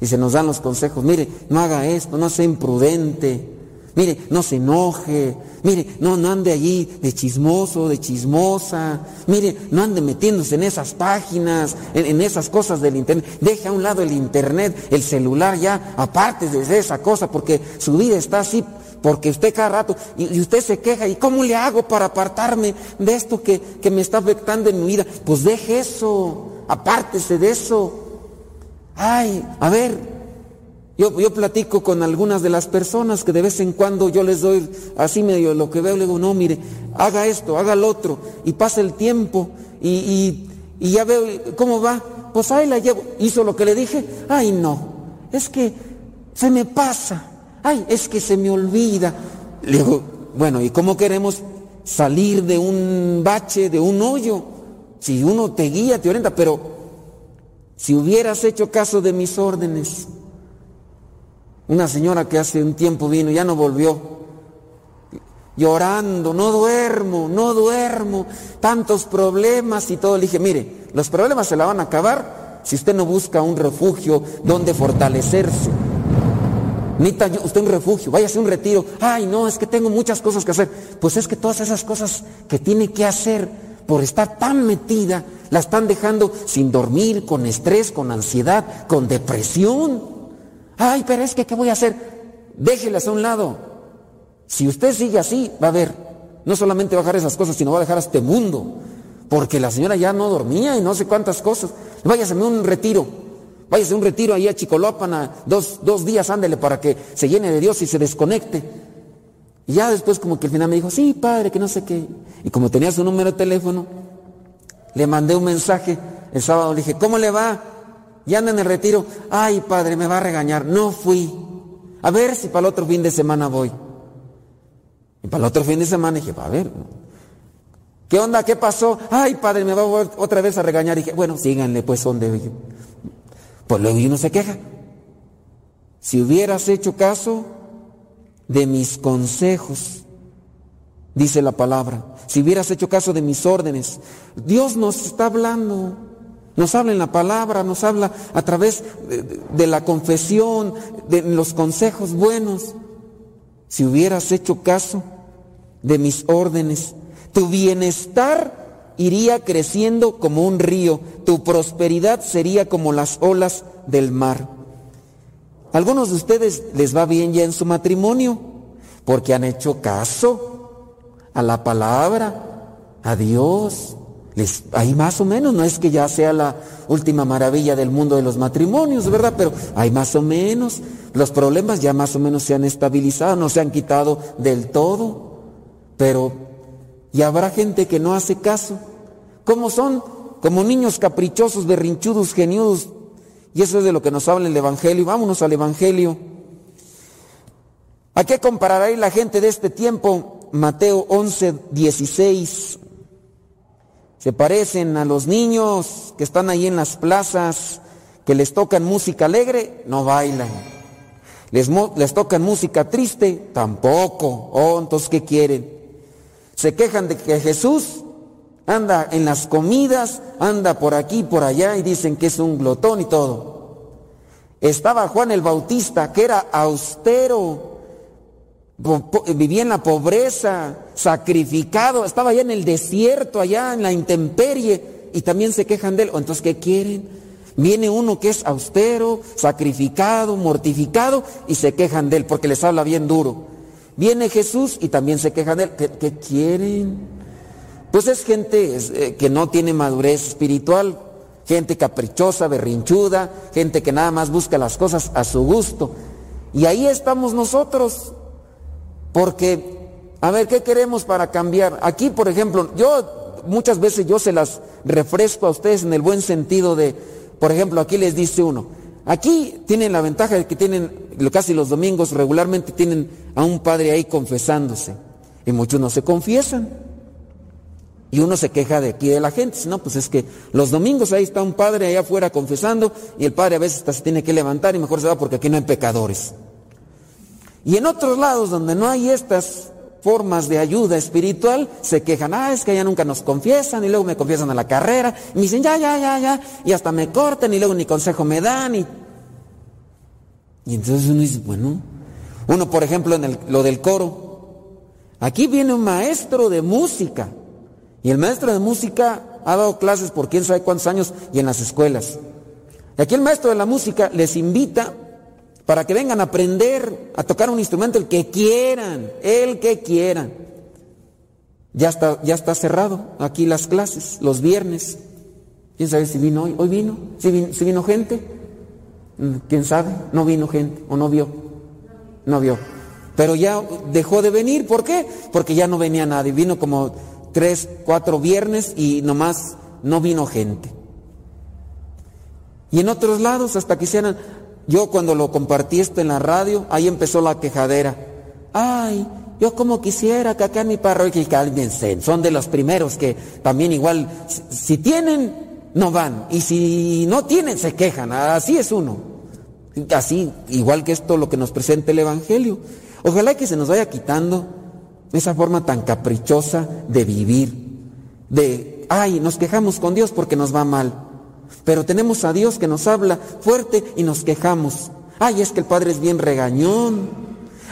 y se nos dan los consejos. Mire, no haga esto, no sea imprudente. Mire, no se enoje. Mire, no, ande allí de chismoso, de chismosa. Mire, no ande metiéndose en esas páginas, en, esas cosas del internet. Deje a un lado el internet, el celular ya, aparte de esa cosa, porque su vida está así, porque usted cada rato, y, y usted se queja, ¿y cómo le hago para apartarme de esto que, que me está afectando en mi vida? Pues deje eso, apártese de eso. Ay, a ver, yo, yo platico con algunas de las personas que de vez en cuando yo les doy así medio lo que veo, le digo, no, mire, haga esto, haga lo otro, y pasa el tiempo, y, y, y ya veo cómo va, pues ahí la llevo, hizo lo que le dije, ay no, es que se me pasa, ay, es que se me olvida. Le digo, bueno, ¿y cómo queremos salir de un bache, de un hoyo? Si uno te guía, te orienta, pero si hubieras hecho caso de mis órdenes, una señora que hace un tiempo vino, ya no volvió, llorando, no duermo, no duermo, tantos problemas y todo. Le dije, mire, los problemas se la van a acabar si usted no busca un refugio donde fortalecerse. Necesita usted un refugio, váyase a un retiro. Ay, no, es que tengo muchas cosas que hacer. Pues es que todas esas cosas que tiene que hacer por estar tan metida, la están dejando sin dormir, con estrés, con ansiedad, con depresión. Ay, pero es que, ¿qué voy a hacer? Déjelas a un lado. Si usted sigue así, va a ver, no solamente va a dejar esas cosas, sino va a dejar este mundo. Porque la señora ya no dormía y no sé cuántas cosas. Váyase a un retiro. Váyase a un retiro ahí a Chicolópan, a dos, dos días, ándele para que se llene de Dios y se desconecte. Y ya después como que al final me dijo, sí, padre, que no sé qué. Y como tenía su número de teléfono, le mandé un mensaje el sábado, le dije, ¿cómo le va? Ya anda en el retiro. Ay, padre, me va a regañar. No fui. A ver si para el otro fin de semana voy. Y para el otro fin de semana dije, a ver. ¿Qué onda? ¿Qué pasó? Ay, padre, me va a otra vez a regañar. Y dije, bueno, síganle, pues, ¿dónde? Dije, Pues luego uno se queja. Si hubieras hecho caso de mis consejos, dice la palabra, si hubieras hecho caso de mis órdenes, Dios nos está hablando, nos habla en la palabra, nos habla a través de, la confesión, de los consejos buenos. Si hubieras hecho caso de mis órdenes, tu bienestar iría creciendo como un río, tu prosperidad sería como las olas del mar. Algunos de ustedes les va bien ya en su matrimonio porque han hecho caso a la palabra, a Dios. Les, ahí más o menos, no es que ya sea la última maravilla del mundo de los matrimonios, ¿verdad? Pero hay más o menos. Los problemas ya más o menos se han estabilizado, no se han quitado del todo. Pero, y habrá gente que no hace caso. ¿Cómo son? Como niños caprichosos, berrinchudos, geniudos. Y eso es de lo que nos habla el Evangelio. Vámonos al Evangelio. ¿A qué comparará la gente de este tiempo? Mateo 11, 16. Se parecen a los niños que están ahí en las plazas, que les tocan música alegre, no bailan. Les, les tocan música triste, tampoco. Oh, entonces, ¿qué quieren? Se quejan de que Jesús anda en las comidas, anda por aquí, por allá y dicen que es un glotón y todo. Estaba Juan el Bautista, que era austero, vivía en la pobreza, sacrificado, estaba allá en el desierto, allá en la intemperie, y también se quejan de él. O Entonces, ¿qué quieren? Viene uno que es austero, sacrificado, mortificado, y se quejan de él porque les habla bien duro. Viene Jesús y también se quejan de él. ¿Qué, qué quieren? Pues es gente eh, que no tiene madurez espiritual, gente caprichosa, berrinchuda, gente que nada más busca las cosas a su gusto. Y ahí estamos nosotros. Porque, a ver, ¿qué queremos para cambiar? Aquí, por ejemplo, yo muchas veces yo se las refresco a ustedes en el buen sentido de, por ejemplo, aquí les dice uno, aquí tienen la ventaja de que tienen, casi los domingos regularmente tienen a un padre ahí confesándose. Y muchos no se confiesan. Y uno se queja de aquí de la gente. No, pues es que los domingos ahí está un padre allá afuera confesando y el padre a veces hasta se tiene que levantar y mejor se va porque aquí no hay pecadores. Y en otros lados donde no hay estas formas de ayuda espiritual, se quejan, ah, es que allá nunca nos confiesan y luego me confiesan a la carrera y me dicen, ya, ya, ya, ya, y hasta me cortan y luego ni consejo me dan. Y, y entonces uno dice, bueno, uno por ejemplo en el- lo del coro, aquí viene un maestro de música y el maestro de música ha dado clases por quién sabe cuántos años y en las escuelas. Y aquí el maestro de la música les invita para que vengan a aprender a tocar un instrumento el que quieran, el que quieran. Ya está, ya está cerrado aquí las clases, los viernes. ¿Quién sabe si vino hoy? ¿Hoy vino? ¿Si vino, vino gente? Mm, ¿Quién sabe? No vino gente o no vio. No vio. Pero ya dejó de venir. ¿Por qué? Porque ya no venía nadie. Vino como tres, cuatro viernes y nomás no vino gente. Y en otros lados, hasta que hicieran, yo cuando lo compartí esto en la radio, ahí empezó la quejadera. Ay, yo como quisiera que acá en mi parroquia, cálmense, son de los primeros que también igual, si tienen, no van. Y si no tienen, se quejan. Así es uno. Así, igual que esto lo que nos presenta el Evangelio. Ojalá que se nos vaya quitando esa forma tan caprichosa de vivir. De, ay, nos quejamos con Dios porque nos va mal. Pero tenemos a Dios que nos habla fuerte y nos quejamos. Ay, es que el Padre es bien regañón.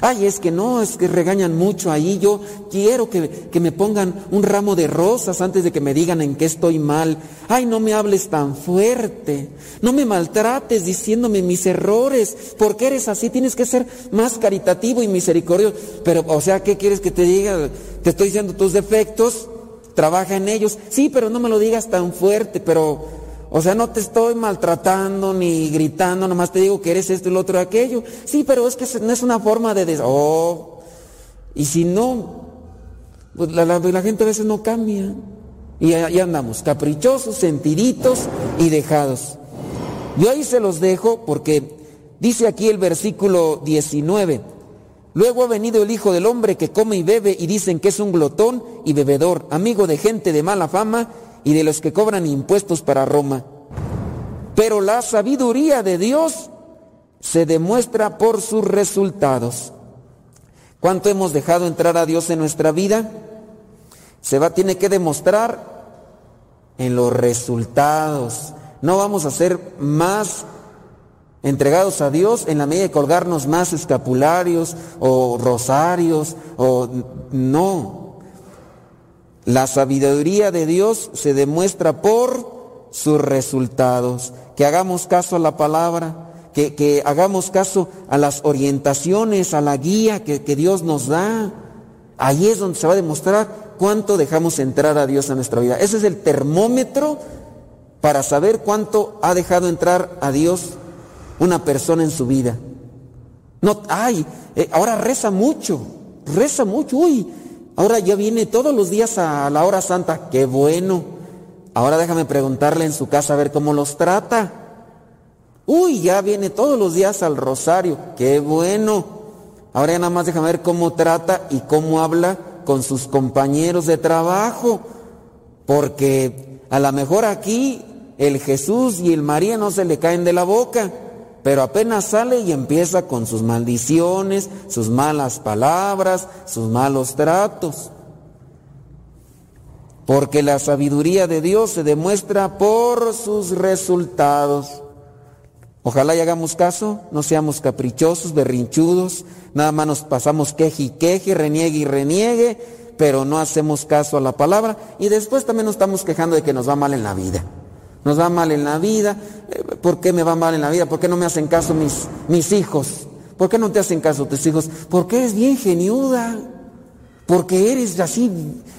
Ay, es que no, es que regañan mucho ahí. Yo quiero que, que me pongan un ramo de rosas antes de que me digan en qué estoy mal. Ay, no me hables tan fuerte. No me maltrates diciéndome mis errores. Porque eres así, tienes que ser más caritativo y misericordioso. Pero, o sea, ¿qué quieres que te diga? Te estoy diciendo tus defectos. Trabaja en ellos. Sí, pero no me lo digas tan fuerte, pero o sea, no te estoy maltratando ni gritando, nomás te digo que eres esto y lo otro y aquello. Sí, pero es que no es una forma de... des- Oh, y si no, pues la, la- la gente a veces no cambia. Y ahí andamos, caprichosos, sentiditos y dejados. Yo ahí se los dejo porque dice aquí el versículo 19. Luego ha venido el Hijo del Hombre que come y bebe y dicen que es un glotón y bebedor, amigo de gente de mala fama y de los que cobran impuestos para Roma. Pero la sabiduría de Dios se demuestra por sus resultados. ¿Cuánto hemos dejado entrar a Dios en nuestra vida? Se va, tiene que demostrar en los resultados. No vamos a ser más entregados a Dios en la medida de colgarnos más escapularios o rosarios o no. La sabiduría de Dios se demuestra por sus resultados. Que hagamos caso a la palabra, que, que hagamos caso a las orientaciones, a la guía que, que Dios nos da. Ahí es donde se va a demostrar cuánto dejamos entrar a Dios en nuestra vida. Ese es el termómetro para saber cuánto ha dejado entrar a Dios una persona en su vida. No, ay, eh, ahora reza mucho, reza mucho, uy, ahora ya viene todos los días a la hora santa, qué bueno. Ahora déjame preguntarle en su casa a ver cómo los trata. Uy, ya viene todos los días al rosario, qué bueno. Ahora ya nada más déjame ver cómo trata y cómo habla con sus compañeros de trabajo. Porque a lo mejor aquí el Jesús y el María no se le caen de la boca, pero apenas sale y empieza con sus maldiciones, sus malas palabras, sus malos tratos. Porque la sabiduría de Dios se demuestra por sus resultados. Ojalá y hagamos caso, no seamos caprichosos, berrinchudos, nada más nos pasamos queje y queje, reniegue y reniegue, pero no hacemos caso a la palabra y después también nos estamos quejando de que nos va mal en la vida. Nos va mal en la vida, eh, ¿por qué me va mal en la vida? ¿Por qué no me hacen caso mis, mis hijos? ¿Por qué no te hacen caso tus hijos? Porque eres bien geniuda. Porque eres así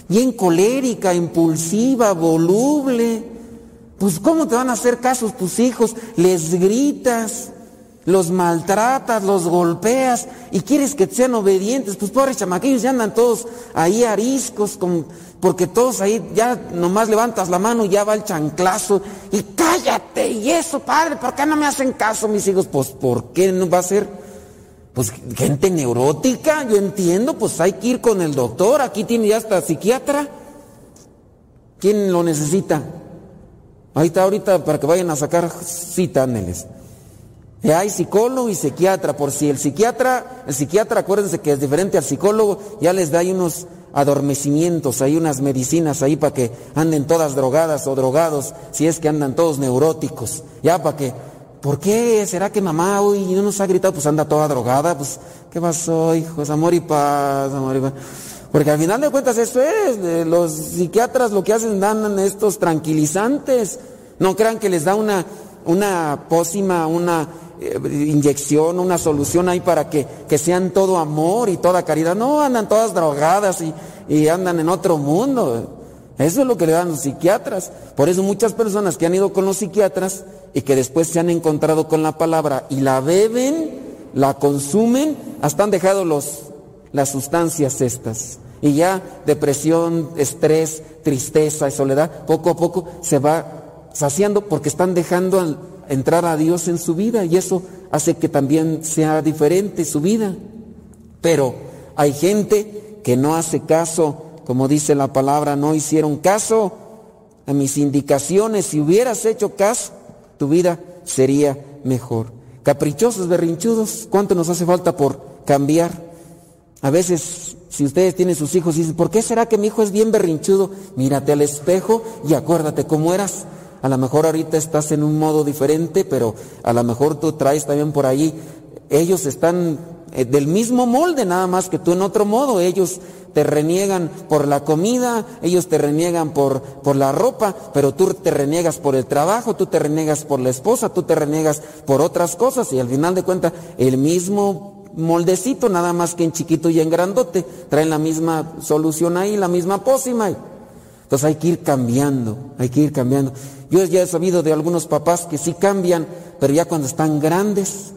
bien colérica, impulsiva, voluble. Pues ¿cómo te van a hacer caso tus hijos? Les gritas, los maltratas, los golpeas y quieres que sean obedientes. Pues pobres chamaquillos ya andan todos ahí ariscos, con, porque todos ahí ya nomás levantas la mano y ya va el chanclazo. Y cállate, y eso, padre, ¿por qué no me hacen caso mis hijos? Pues ¿por qué no va a ser? Pues gente neurótica, yo entiendo, pues hay que ir con el doctor, aquí tiene ya hasta psiquiatra. ¿Quién lo necesita? Ahí está ahorita para que vayan a sacar cita. Y hay psicólogo y psiquiatra, por si el psiquiatra, el psiquiatra, acuérdense que es diferente al psicólogo, ya les da ahí unos adormecimientos, hay unas medicinas ahí para que anden todas drogadas o drogados, si es que andan todos neuróticos, ya para que, ¿por qué? ¿Será que mamá hoy no nos ha gritado? Pues anda toda drogada, pues, ¿qué pasó, hijos? Amor y paz, amor y paz. Porque al final de cuentas eso es, eh, los psiquiatras lo que hacen dan estos tranquilizantes, no crean que les da una, una pócima, una inyección, una solución ahí para que, que sean todo amor y toda caridad. No, andan todas drogadas y, y andan en otro mundo. Eso es lo que le dan los psiquiatras. Por eso muchas personas que han ido con los psiquiatras y que después se han encontrado con la palabra y la beben, la consumen, hasta han dejado los, las sustancias estas. Y ya depresión, estrés, tristeza y soledad, poco a poco se va saciando porque están dejando al- entrar a Dios en su vida y eso hace que también sea diferente su vida. Pero hay gente que no hace caso, como dice la palabra, no hicieron caso a mis indicaciones. Si hubieras hecho caso, tu vida sería mejor. Caprichosos, berrinchudos, ¿cuánto nos hace falta por cambiar? A veces, si ustedes tienen sus hijos y dicen, ¿por qué será que mi hijo es bien berrinchudo? Mírate al espejo y acuérdate cómo eras. A lo mejor ahorita estás en un modo diferente, pero a lo mejor tú traes también por ahí. Ellos están eh, del mismo molde, nada más que tú en otro modo. Ellos te reniegan por la comida, ellos te reniegan por, por la ropa, pero tú te reniegas por el trabajo, tú te reniegas por la esposa, tú te reniegas por otras cosas y al final de cuentas el mismo moldecito, nada más que en chiquito y en grandote, traen la misma solución ahí, la misma pócima. Entonces hay que ir cambiando, hay que ir cambiando. Yo ya he sabido de algunos papás que sí cambian, pero ya cuando están grandes,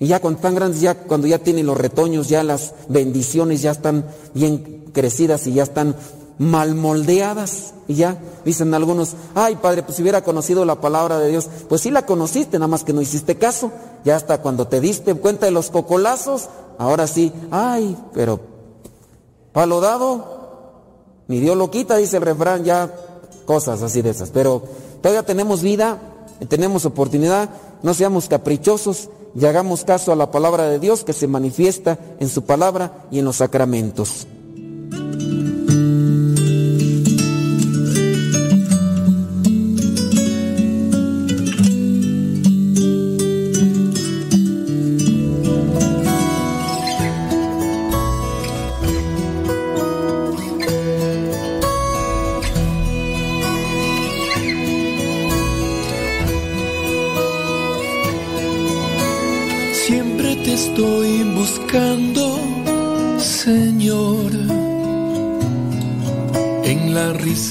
y ya cuando están grandes, ya cuando ya tienen los retoños, ya las bendiciones ya están bien crecidas y ya están mal moldeadas. Y ya dicen algunos, ay padre, pues si hubiera conocido la palabra de Dios, pues sí la conociste, nada más que no hiciste caso. Ya hasta cuando te diste cuenta de los cocolazos, ahora sí, ay, pero palo dado, ni Dios lo quita, dice el refrán, ya cosas así de esas. Pero todavía tenemos vida, tenemos oportunidad, no seamos caprichosos y hagamos caso a la palabra de Dios que se manifiesta en su palabra y en los sacramentos.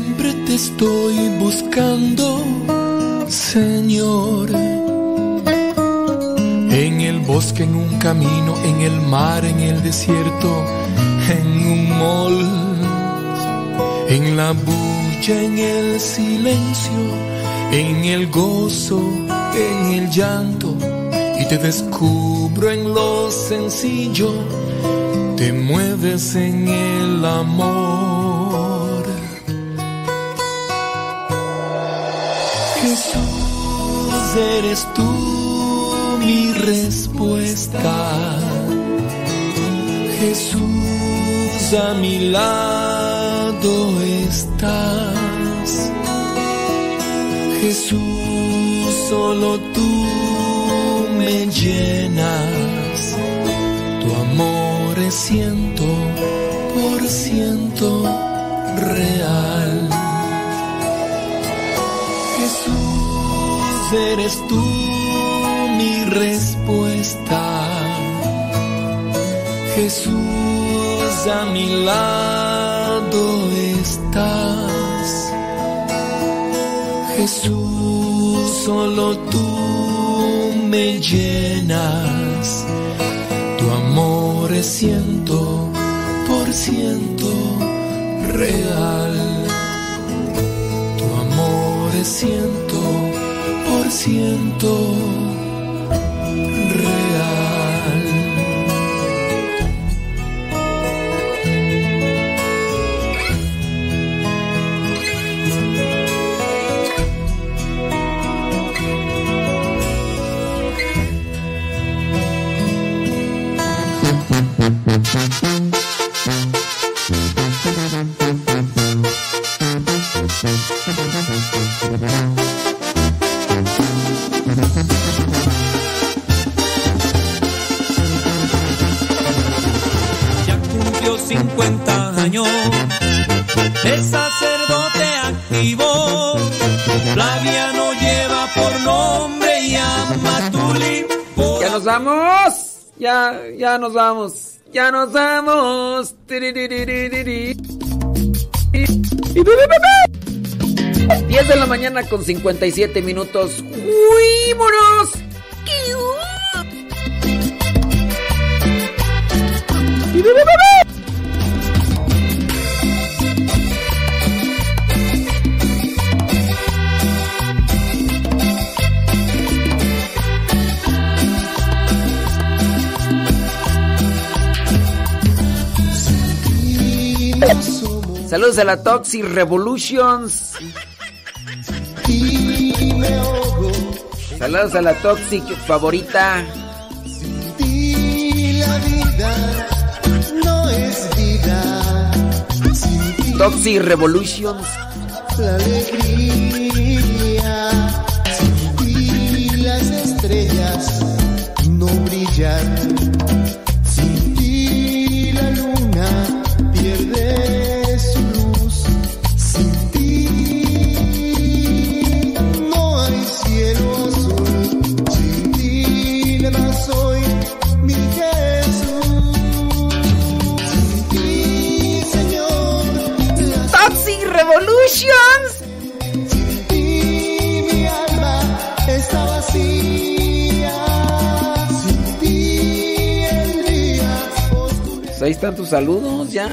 Siempre te estoy buscando, Señor. En el bosque, en un camino, en el mar, en el desierto, en un mall, en la bulla, en el silencio, en el gozo, en el llanto, y te descubro en lo sencillo, te mueves en el amor. Eres tú mi respuesta. Jesús, a mi lado estás. Jesús, solo tú me llenas. Tu amor es Eres tú mi respuesta. Jesús, a mi lado estás. Jesús, solo tú me llenas. Tu amor es ciento por ciento real. Tu amor es ciento por Ya, ya nos vamos. Ya nos vamos. Tiririririri. 10 de la mañana con 57 minutos. ¡Fuímonos! Saludos a la Toxic Revolutions. Saludos a la Toxic favorita. La vida no es vida. Toxic Revolutions. la alegría. Sin ti las estrellas no brillan. Ahí están tus saludos ya.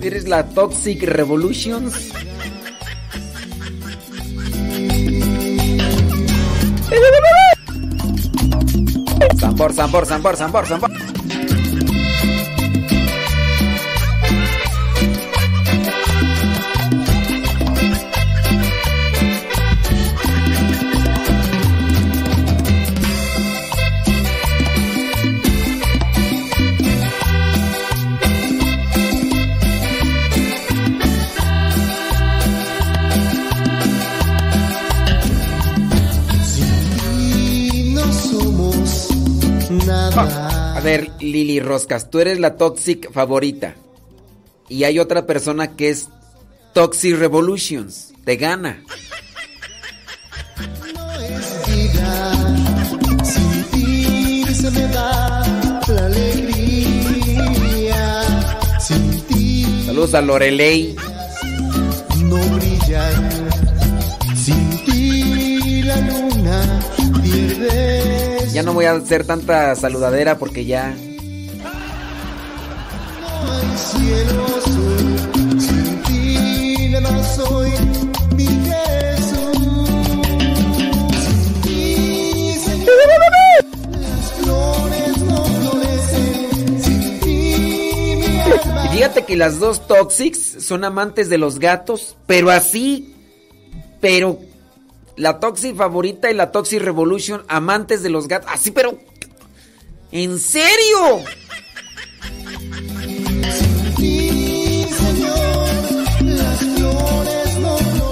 Eres la Toxic Revolutions. Zambor, zambor, zambor, zambor, zambor. Ver, Lili Roscas, tú eres la Toxic favorita. Y hay otra persona que es Toxic Revolutions. Te gana. Saludos a Lorelei. no brillan. Ya no voy a hacer tanta saludadera porque ya. el cielo azul. Sin ti nada soy, mi Jesús. Sin ti, Señor, las flores no florecen. Sin ti, mi. Y fíjate que las dos Toxics son amantes de los gatos, pero así. Pero la Toxic favorita y la Toxic Revolution amantes de los gatos. Así, pero. ¿En serio?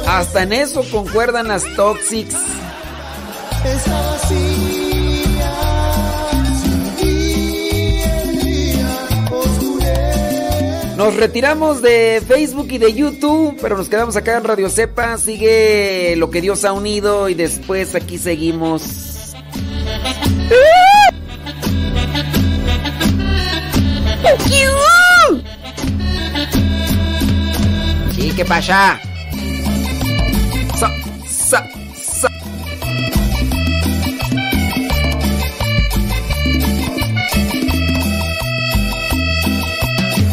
Hasta en eso concuerdan las Toxics. Nos retiramos de Facebook y de YouTube, pero nos quedamos acá en Radio Cepa. Sigue lo que Dios ha unido y después aquí seguimos. Sí, ¿qué pasa? Sa, sa,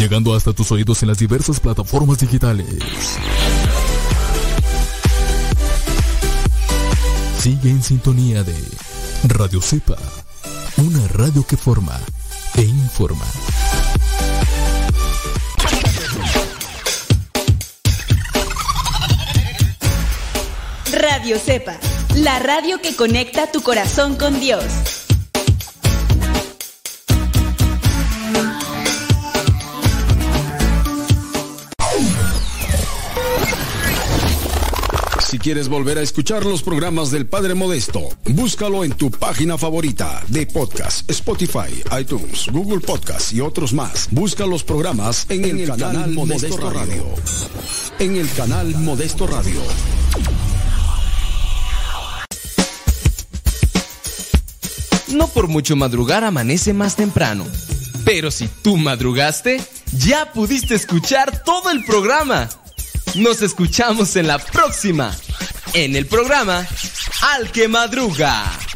Llegando hasta tus oídos en las diversas plataformas digitales. Sigue en sintonía de Radio Cepa, una radio que forma e informa. Radio Cepa, la radio que conecta tu corazón con Dios. Quieres volver a escuchar los programas del Padre Modesto, búscalo en tu página favorita de podcast, Spotify, iTunes, Google Podcast y otros más. Busca los programas en, el, canal, Modesto, Radio. En el canal Modesto Radio. No por mucho madrugar amanece más temprano. Pero si tú madrugaste, ya pudiste escuchar todo el programa. Nos escuchamos en la próxima. En el programa Al que Madruga.